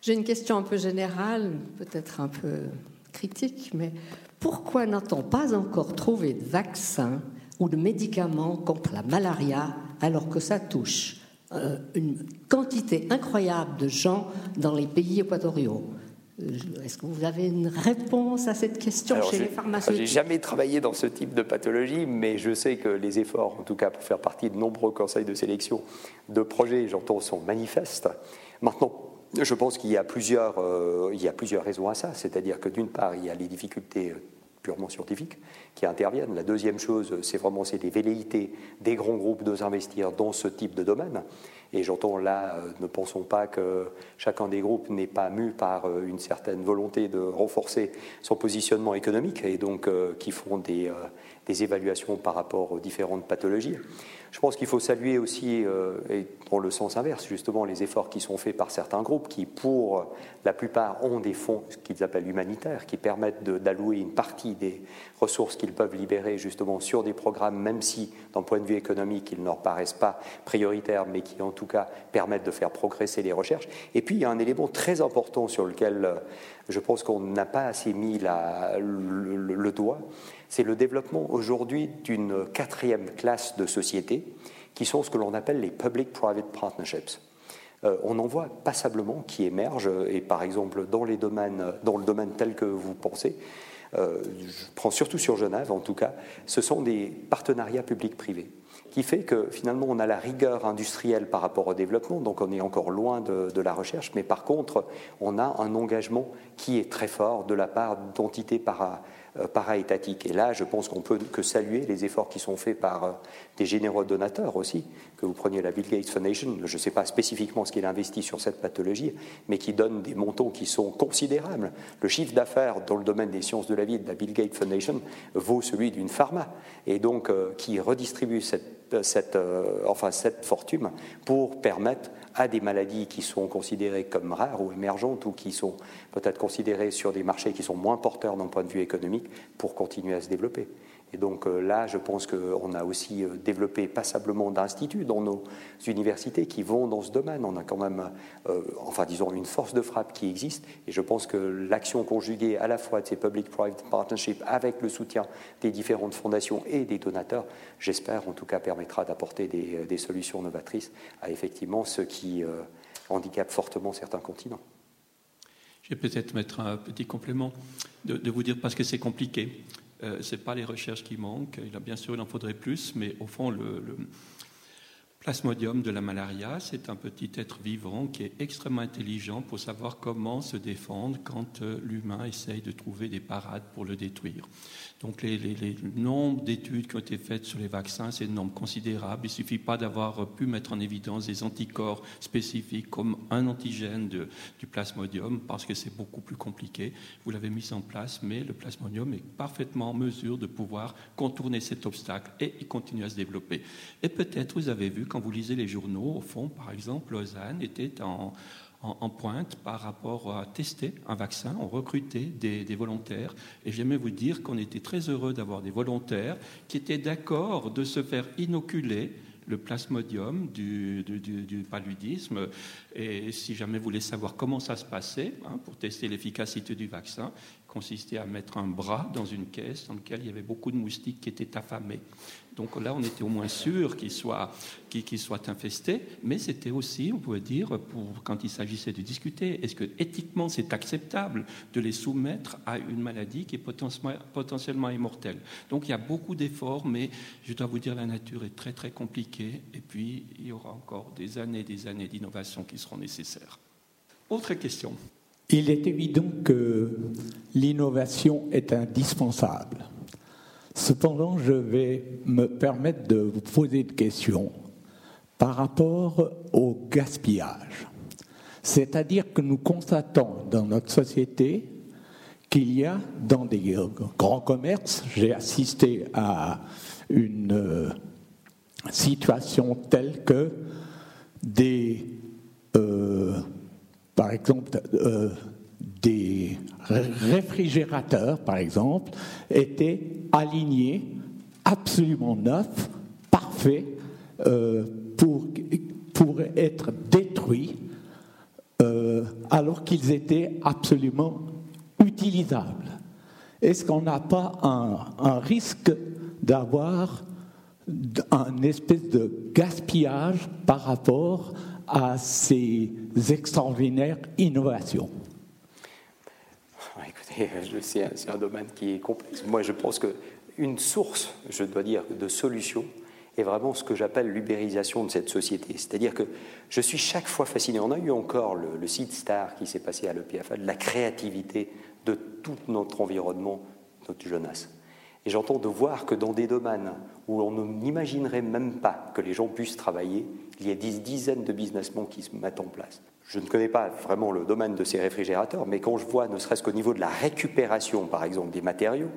J'ai une question un peu générale, peut-être un peu critique, mais pourquoi n'a-t-on pas encore trouvé de vaccin ou de médicaments contre la malaria alors que ça touche euh, une quantité incroyable de gens dans les pays équatoriaux? Euh, est-ce que vous avez une réponse à cette question chez les pharmaceutiques? J'ai jamais travaillé dans ce type de pathologie, mais je sais que les efforts, en tout cas pour faire partie de nombreux conseils de sélection de projets, j'entends, sont manifestes. Maintenant, je pense qu'il y, a plusieurs, euh, y a plusieurs raisons à ça. C'est-à-dire que d'une part, il y a les difficultés euh, purement scientifiques qui interviennent. La deuxième chose, c'est vraiment c'est les velléités des grands groupes de dans ce type de domaine. Et j'entends là, euh, ne pensons pas que chacun des groupes n'est pas mu par une certaine volonté de renforcer son positionnement économique et donc qui font des, évaluations par rapport aux différentes pathologies. Je pense qu'il faut saluer aussi, euh, et dans le sens inverse, justement, les efforts qui sont faits par certains groupes qui, pour la plupart, ont des fonds qu'ils appellent humanitaires, qui permettent d'allouer une partie des ressources qu'ils peuvent libérer justement sur des programmes, même si, d'un point de vue économique, ils ne leur paraissent pas prioritaires, mais qui, en tout cas, permettent de faire progresser les recherches. Et puis, il y a un élément très important sur lequel euh, je pense qu'on n'a pas assez mis le doigt c'est le développement aujourd'hui d'une quatrième classe de sociétés qui sont ce que l'on appelle les public-private partnerships. Euh, on en voit passablement qui émergent, et par exemple dans le domaine tel que vous pensez, euh, je prends surtout sur Genève en tout cas, ce sont des partenariats publics-privés qui fait que finalement on a la rigueur industrielle par rapport au développement, donc on est encore loin de, la recherche, mais par contre on a un engagement qui est très fort de la part d'entités para, euh, para-étatiques. Et là, je pense qu'on peut que saluer les efforts qui sont faits par euh, des généreux donateurs aussi, que vous preniez la Bill Gates Foundation, je ne sais pas spécifiquement ce qu'il investit sur cette pathologie, mais qui donne des montants qui sont considérables. Le chiffre d'affaires dans le domaine des sciences de la vie de la Bill Gates Foundation vaut celui d'une pharma, et donc euh, qui redistribue cette, cette, enfin, cette fortune pour permettre à des maladies qui sont considérées comme rares ou émergentes ou qui sont peut-être considérées sur des marchés qui sont moins porteurs d'un point de vue économique pour continuer à se développer. Et donc euh, là, je pense qu'on a aussi euh, développé passablement d'instituts dans nos universités qui vont dans ce domaine. On a quand même, euh, enfin disons, une force de frappe qui existe. Et je pense que l'action conjuguée à la fois de ces public-private partnerships avec le soutien des différentes fondations et des donateurs, j'espère en tout cas permettra d'apporter des, solutions novatrices à effectivement ce qui handicape fortement certains continents. Je vais peut-être mettre un petit complément de vous dire parce que c'est compliqué. Euh, ce n'est pas les recherches qui manquent. Bien sûr, il en faudrait plus, mais au fond, le plasmodium de la malaria, c'est un petit être vivant qui est extrêmement intelligent pour savoir comment se défendre quand euh, l'humain essaye de trouver des parades pour le détruire. Donc les, nombres d'études qui ont été faites sur les vaccins, c'est un nombre considérable. Il ne suffit pas d'avoir pu mettre en évidence des anticorps spécifiques comme un antigène du plasmodium, parce que c'est beaucoup plus compliqué. Vous l'avez mis en place, mais le plasmodium est parfaitement en mesure de pouvoir contourner cet obstacle et il continue à se développer. Et peut-être vous avez vu, quand vous lisez les journaux, au fond, par exemple, Lausanne était en pointe par rapport à tester un vaccin. On recrutait des, volontaires. Et j'aimais vous dire qu'on était très heureux d'avoir des volontaires qui étaient d'accord de se faire inoculer le plasmodium du, paludisme. Et si jamais vous voulez savoir comment ça se passait, hein, pour tester l'efficacité du vaccin, consistait à mettre un bras dans une caisse dans laquelle il y avait beaucoup de moustiques qui étaient affamés. Donc là, on était au moins sûr qu'ils soient, qu'ils soient infestés, mais c'était aussi, on pouvait dire, pour, quand il s'agissait de discuter, est-ce que éthiquement c'est acceptable de les soumettre à une maladie qui est potentiellement, immortelle? Donc il y a beaucoup d'efforts, mais je dois vous dire, la nature est très très compliquée, et puis il y aura encore des années et des années d'innovation qui seront nécessaires. Autre question. Il est évident que l'innovation est indispensable. Cependant, je vais me permettre de vous poser une question par rapport au gaspillage. C'est-à-dire que nous constatons dans notre société qu'il y a dans des grands commerces, j'ai assisté à une euh, situation telle que des, euh, par exemple, euh, des réfrigérateurs, par exemple, étaient alignés, absolument neufs, parfaits, euh, pour, pour être détruits euh, alors qu'ils étaient absolument utilisables. Est-ce qu'on n'a pas un, un risque d'avoir un espèce de gaspillage par rapport à ces extraordinaires innovations Écoutez, c'est un domaine qui est complexe. Moi, je pense qu'une source, je dois dire, de solutions est vraiment ce que j'appelle l'ubérisation de cette société. C'est-à-dire que je suis chaque fois fasciné. On a eu encore le, le site Star qui s'est passé à l'EPFA, de la créativité de tout notre environnement, notre jeunesse. Et j'entends de voir que dans des domaines où on n'imaginerait même pas que les gens puissent travailler, il y a des dizaines de businessmen qui se mettent en place. Je ne connais pas vraiment le domaine de ces réfrigérateurs, mais quand je vois, ne serait-ce qu'au niveau de la récupération, par exemple, des matériaux,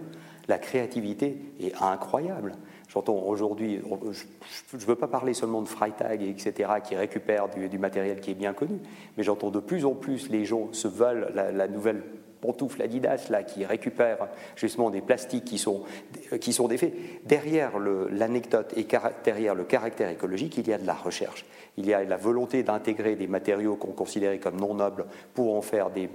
la créativité est incroyable. J'entends aujourd'hui, je ne veux pas parler seulement de Freitag, etc., qui récupèrent du, matériel qui est bien connu, mais j'entends de plus en plus les gens se veulent la nouvelle pantoufles Adidas là, qui récupèrent justement des plastiques qui sont, qui sont défaits. Derrière l'anecdote et derrière le caractère écologique, il y a de la recherche. Il y a la volonté d'intégrer des matériaux qu'on considérait comme non nobles pour en faire des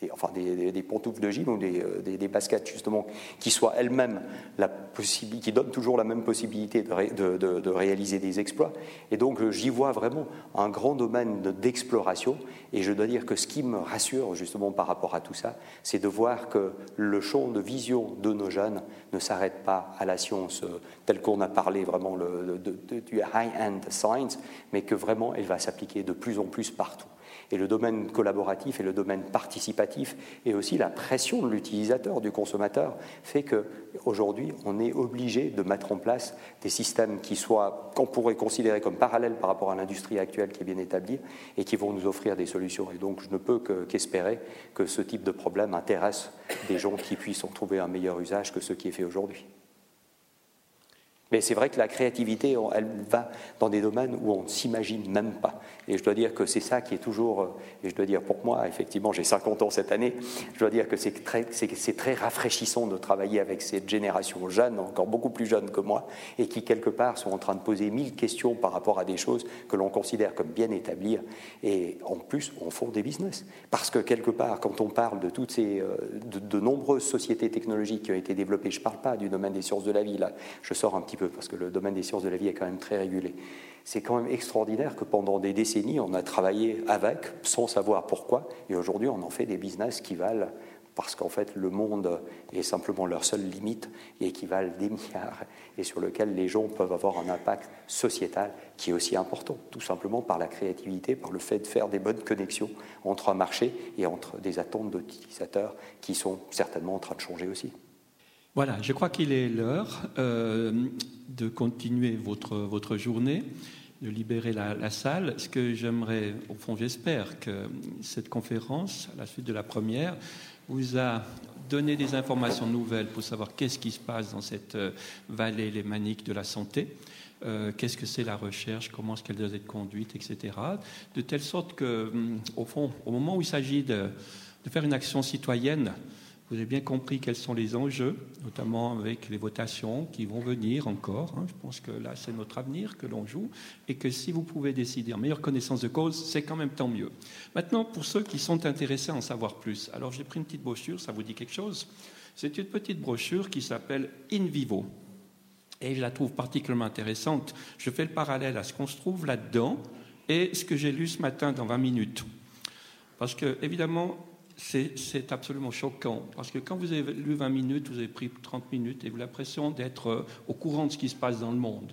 des, enfin des, pantoufles de gym ou euh, des, baskets justement qui soient elles-mêmes la possibilité, qui donnent toujours la même possibilité de, réaliser des exploits. Et donc euh, j'y vois vraiment un grand domaine d'exploration. Et je dois dire que ce qui me rassure justement par rapport à tout ça, c'est de voir que le champ de vision de nos jeunes ne s'arrête pas à la science euh, telle qu'on a parlé vraiment du high-end science, mais que vraiment elle va s'appliquer de plus en plus partout. Et le domaine collaboratif et le domaine participatif et aussi la pression de l'utilisateur, du consommateur, fait qu'aujourd'hui, on est obligé de mettre en place des systèmes qui soient, qu'on pourrait considérer comme parallèles par rapport à l'industrie actuelle qui est bien établie et qui vont nous offrir des solutions. Et donc, je ne peux qu'espérer que ce type de problème intéresse des gens qui puissent en trouver un meilleur usage que ce qui est fait aujourd'hui. Mais c'est vrai que la créativité, elle va dans des domaines où on ne s'imagine même pas. Et je dois dire que c'est ça qui est toujours, euh, et je dois dire pour moi, effectivement, j'ai 50 ans cette année, je dois dire que c'est très, très rafraîchissant de travailler avec cette génération jeune, encore beaucoup plus jeune que moi, et qui, quelque part, sont en train de poser mille questions par rapport à des choses que l'on considère comme bien établies, et en plus, on font des business. Parce que, quelque part, quand on parle de toutes ces, euh, de, de nombreuses sociétés technologiques qui ont été développées, je ne parle pas du domaine des sciences de la vie, là, je sors un petit parce que le domaine des sciences de la vie est quand même très régulé c'est quand même extraordinaire que pendant des décennies, on a travaillé avec, sans savoir pourquoi, et aujourd'hui, on en fait des business qui valent, parce qu'en fait, le monde est simplement leur seule limite, et qui valent des milliards, et sur lequel les gens peuvent avoir un impact sociétal qui est aussi important, tout simplement par la créativité, par le fait de faire des bonnes connexions entre un marché et entre des attentes d'utilisateurs qui sont certainement en train de changer aussi. Voilà, je crois qu'il est l'heure euh, de continuer votre, votre journée de libérer la, salle. Ce que j'aimerais, au fond, j'espère que cette conférence, à la suite de la première, vous a donné des informations nouvelles pour savoir qu'est-ce qui se passe dans cette euh, vallée lémanique de la santé. Euh, qu'est-ce que c'est la recherche, comment est-ce qu'elle doit être conduite, etc. De telle sorte que, hum, au fond, au moment où il s'agit de, de faire une action citoyenne, vous avez bien compris quels sont les enjeux, notamment avec les votations qui vont venir encore. Hein. Je pense que là, c'est notre avenir que l'on joue et que si vous pouvez décider en meilleure connaissance de cause, c'est quand même tant mieux. Maintenant, pour ceux qui sont intéressés à en savoir plus, alors j'ai pris une petite brochure, ça vous dit quelque chose? C'est une petite brochure qui s'appelle In Vivo. Et je la trouve particulièrement intéressante. Je fais le parallèle à ce qu'on se trouve là-dedans et ce que j'ai lu ce matin dans 20 minutes. Parce que, évidemment, c'est absolument choquant. Parce que quand vous avez lu 20 minutes, vous avez pris 30 minutes et vous avez l'impression d'être euh, au courant de ce qui se passe dans le monde.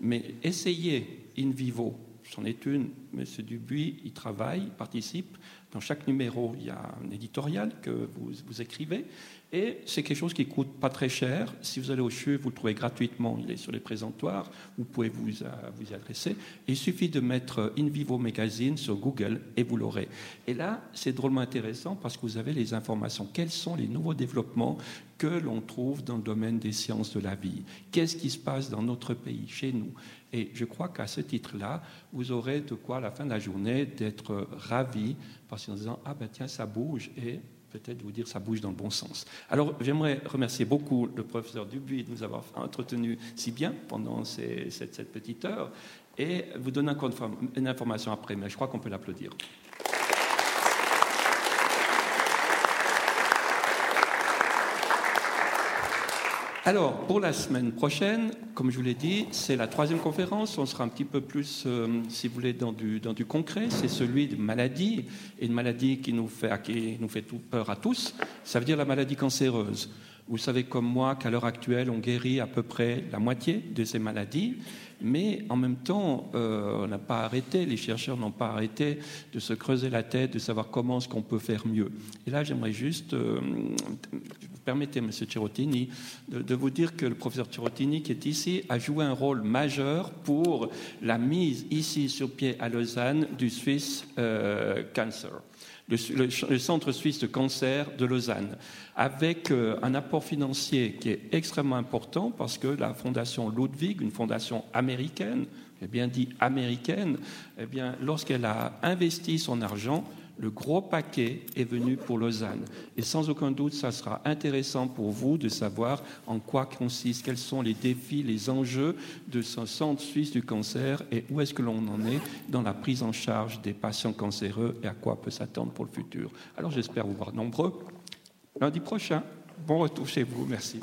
Mais essayez in vivo. C'en est une, M. Dubuis, il travaille, il participe. Dans chaque numéro, il y a un éditorial que vous, écrivez. Et c'est quelque chose qui coûte pas très cher. Si vous allez au CHU, vous le trouvez gratuitement. Il est sur les présentoirs. Vous pouvez vous, euh, vous y adresser. il suffit de mettre In Vivo Magazine sur Google et vous l'aurez. Et là, c'est drôlement intéressant parce que vous avez les informations. Quels sont les nouveaux développements que l'on trouve dans le domaine des sciences de la vie? Qu'est-ce qui se passe dans notre pays, chez nous? Et je crois qu'à ce titre-là, vous aurez de quoi, à la fin de la journée, d'être ravi parce qu'en disant Ah ben tiens, ça bouge. Et peut-être vous dire ça bouge dans le bon sens. Alors j'aimerais remercier beaucoup le professeur Dubuis de nous avoir entretenu si bien pendant cette, petite heure et vous donner une information après, mais je crois qu'on peut l'applaudir. Alors, pour la semaine prochaine, comme je vous l'ai dit, c'est la troisième conférence. On sera un petit peu plus, euh, si vous voulez, dans du, concret. C'est celui de maladie, et une maladie qui nous, fait, qui nous fait tout peur à tous. Ça veut dire la maladie cancéreuse. Vous savez comme moi qu'à l'heure actuelle, on guérit à peu près la moitié de ces maladies, mais en même temps, euh, on n'a pas arrêté, les chercheurs n'ont pas arrêté de se creuser la tête, de savoir comment est-ce qu'on peut faire mieux. Et là, j'aimerais juste, euh, permettez, Monsieur Tirotini, de, vous dire que le professeur Tirotini, qui est ici, a joué un rôle majeur pour la mise ici sur pied à Lausanne du Swiss euh, Cancer le, Centre suisse de cancer de Lausanne, avec euh, un apport financier qui est extrêmement important parce que la fondation Ludwig, une fondation américaine, j'ai bien dit américaine, eh lorsqu'elle a investi son argent, le gros paquet est venu pour Lausanne. Et sans aucun doute, ça sera intéressant pour vous de savoir en quoi consiste, quels sont les défis, les enjeux de ce centre suisse du cancer et où est-ce que l'on en est dans la prise en charge des patients cancéreux et à quoi peut s'attendre pour le futur. Alors j'espère vous voir nombreux lundi prochain. Bon retour chez vous. Merci.